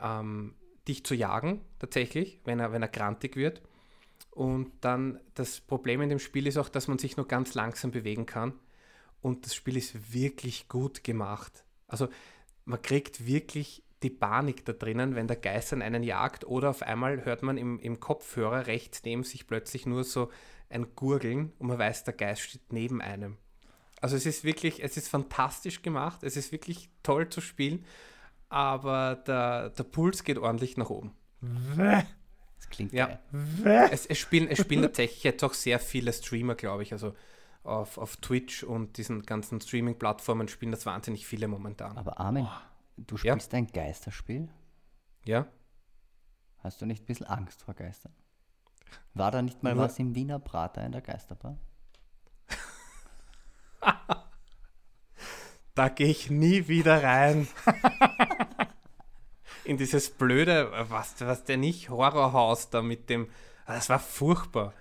ähm, dich zu jagen, tatsächlich, wenn er, wenn er grantig wird. Und dann das Problem in dem Spiel ist auch, dass man sich nur ganz langsam bewegen kann. Und das Spiel ist wirklich gut gemacht. Also man kriegt wirklich die Panik da drinnen, wenn der Geist an einen jagt oder auf einmal hört man im, im Kopfhörer rechts neben sich plötzlich nur so ein Gurgeln und man weiß, der Geist steht neben einem. Also es ist wirklich, es ist fantastisch gemacht, es ist wirklich toll zu spielen, aber der, der Puls geht ordentlich nach oben. Das klingt Ja. geil. Es, es, spielen, es spielen tatsächlich jetzt auch sehr viele Streamer, glaube ich. Also auf, auf Twitch und diesen ganzen Streaming-Plattformen spielen das wahnsinnig viele momentan. Aber Armin, du Ja. spielst ein Geisterspiel? Ja? Hast du nicht ein bisschen Angst vor Geistern? War da nicht mal Nur- was im Wiener Prater in der Geisterbar? Da gehe ich nie wieder rein. In dieses blöde, was, was der nicht, Horrorhaus da mit dem. Ah, Das war furchtbar.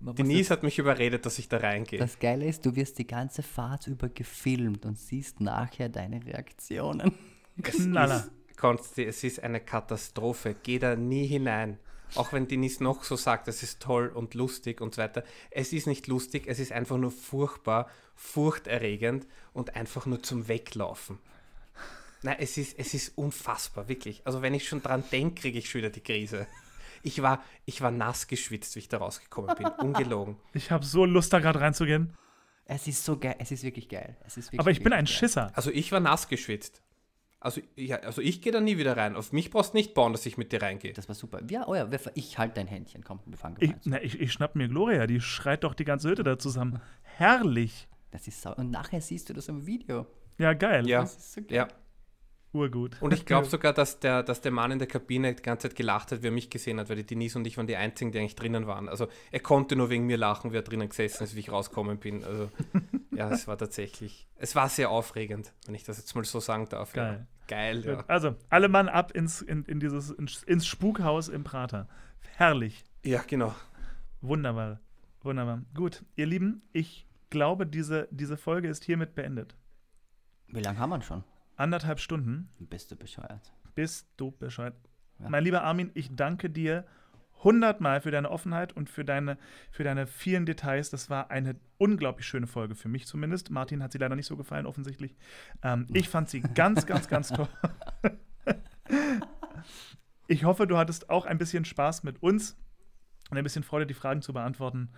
Man Denise hat mich überredet, dass ich da reingehe. Das Geile ist, du wirst die ganze Fahrt über gefilmt und siehst nachher deine Reaktionen. Knaller. Konsti, es ist eine Katastrophe. Geh da nie hinein. Auch wenn Denise noch so sagt, das ist toll und lustig und so weiter. Es ist nicht lustig, es ist einfach nur furchtbar, furchterregend und einfach nur zum Weglaufen. Nein, es ist, es ist unfassbar, wirklich. Also wenn ich schon dran denke, kriege ich schon wieder die Krise. Ich war, ich war nass geschwitzt, wie ich da rausgekommen bin. Ungelogen. Ich habe so Lust, da gerade reinzugehen. Es ist so geil, es ist wirklich geil. Es ist wirklich, Aber ich bin ein geil. Schisser. Also ich war nass geschwitzt. Also, ja, also ich gehe da nie wieder rein. Auf mich brauchst du nicht bauen, dass ich mit dir reingehe. Das war super. Ja, oh ja, ich halte dein Händchen. Komm, wir fangen Ich, gemeinsam. na, ich, ich schnapp mir Gloria, die schreit doch die ganze Hütte da zusammen. Herrlich. Das ist sau. Und nachher siehst du das im Video. Ja, geil. Ja, Das ist so geil. ja. Urgut. Und ich glaube sogar, dass der, dass der Mann in der Kabine die ganze Zeit gelacht hat, wie er mich gesehen hat, weil die Denise und ich waren die einzigen, die eigentlich drinnen waren. Also er konnte nur wegen mir lachen, wie er drinnen gesessen ist, wie ich rausgekommen bin. Also ja, es war tatsächlich, es war sehr aufregend, wenn ich das jetzt mal so sagen darf. Geil. Ja. Geil, ja. Also, alle Mann ab ins, in, in dieses, ins, ins Spukhaus im Prater. Herrlich. Ja, genau. Wunderbar. Wunderbar. Gut, ihr Lieben, ich glaube, diese, diese Folge ist hiermit beendet. Wie lange haben wir schon? Anderthalb Stunden. Bist du bescheuert? Bist du Bescheid. Ja. Mein lieber Armin, ich danke dir hundertmal für deine Offenheit und für deine, für deine vielen Details. Das war eine unglaublich schöne Folge, für mich zumindest. Martin hat sie leider nicht so gefallen, offensichtlich. Ähm, ich fand sie ganz, ganz, ganz toll. ich hoffe, du hattest auch ein bisschen Spaß mit uns und ein bisschen Freude, die Fragen zu beantworten.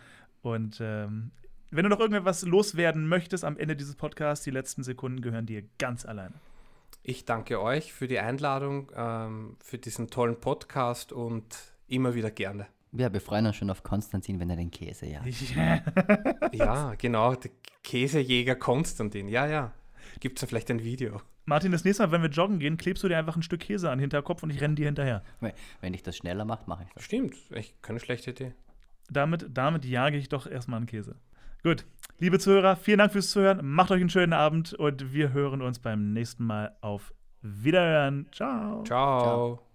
Und ähm, wenn du noch irgendwas loswerden möchtest am Ende dieses Podcasts, die letzten Sekunden gehören dir ganz alleine. Ich danke euch für die Einladung, ähm, für diesen tollen Podcast und immer wieder gerne. Ja, wir freuen uns schon auf Konstantin, wenn er den Käse ja. Ja, genau, der Käsejäger Konstantin. Ja, ja. Gibt es da vielleicht ein Video? Martin, das nächste Mal, wenn wir joggen gehen, klebst du dir einfach ein Stück Käse an den Hinterkopf und ich renne dir hinterher. Wenn- ich das schneller mache, mache ich das. Stimmt, echt keine schlechte Idee. Damit, damit jage ich doch erstmal einen Käse. Gut, liebe Zuhörer, vielen Dank fürs Zuhören. Macht euch einen schönen Abend und wir hören uns beim nächsten Mal auf Wiederhören. Ciao. Ciao. Ciao.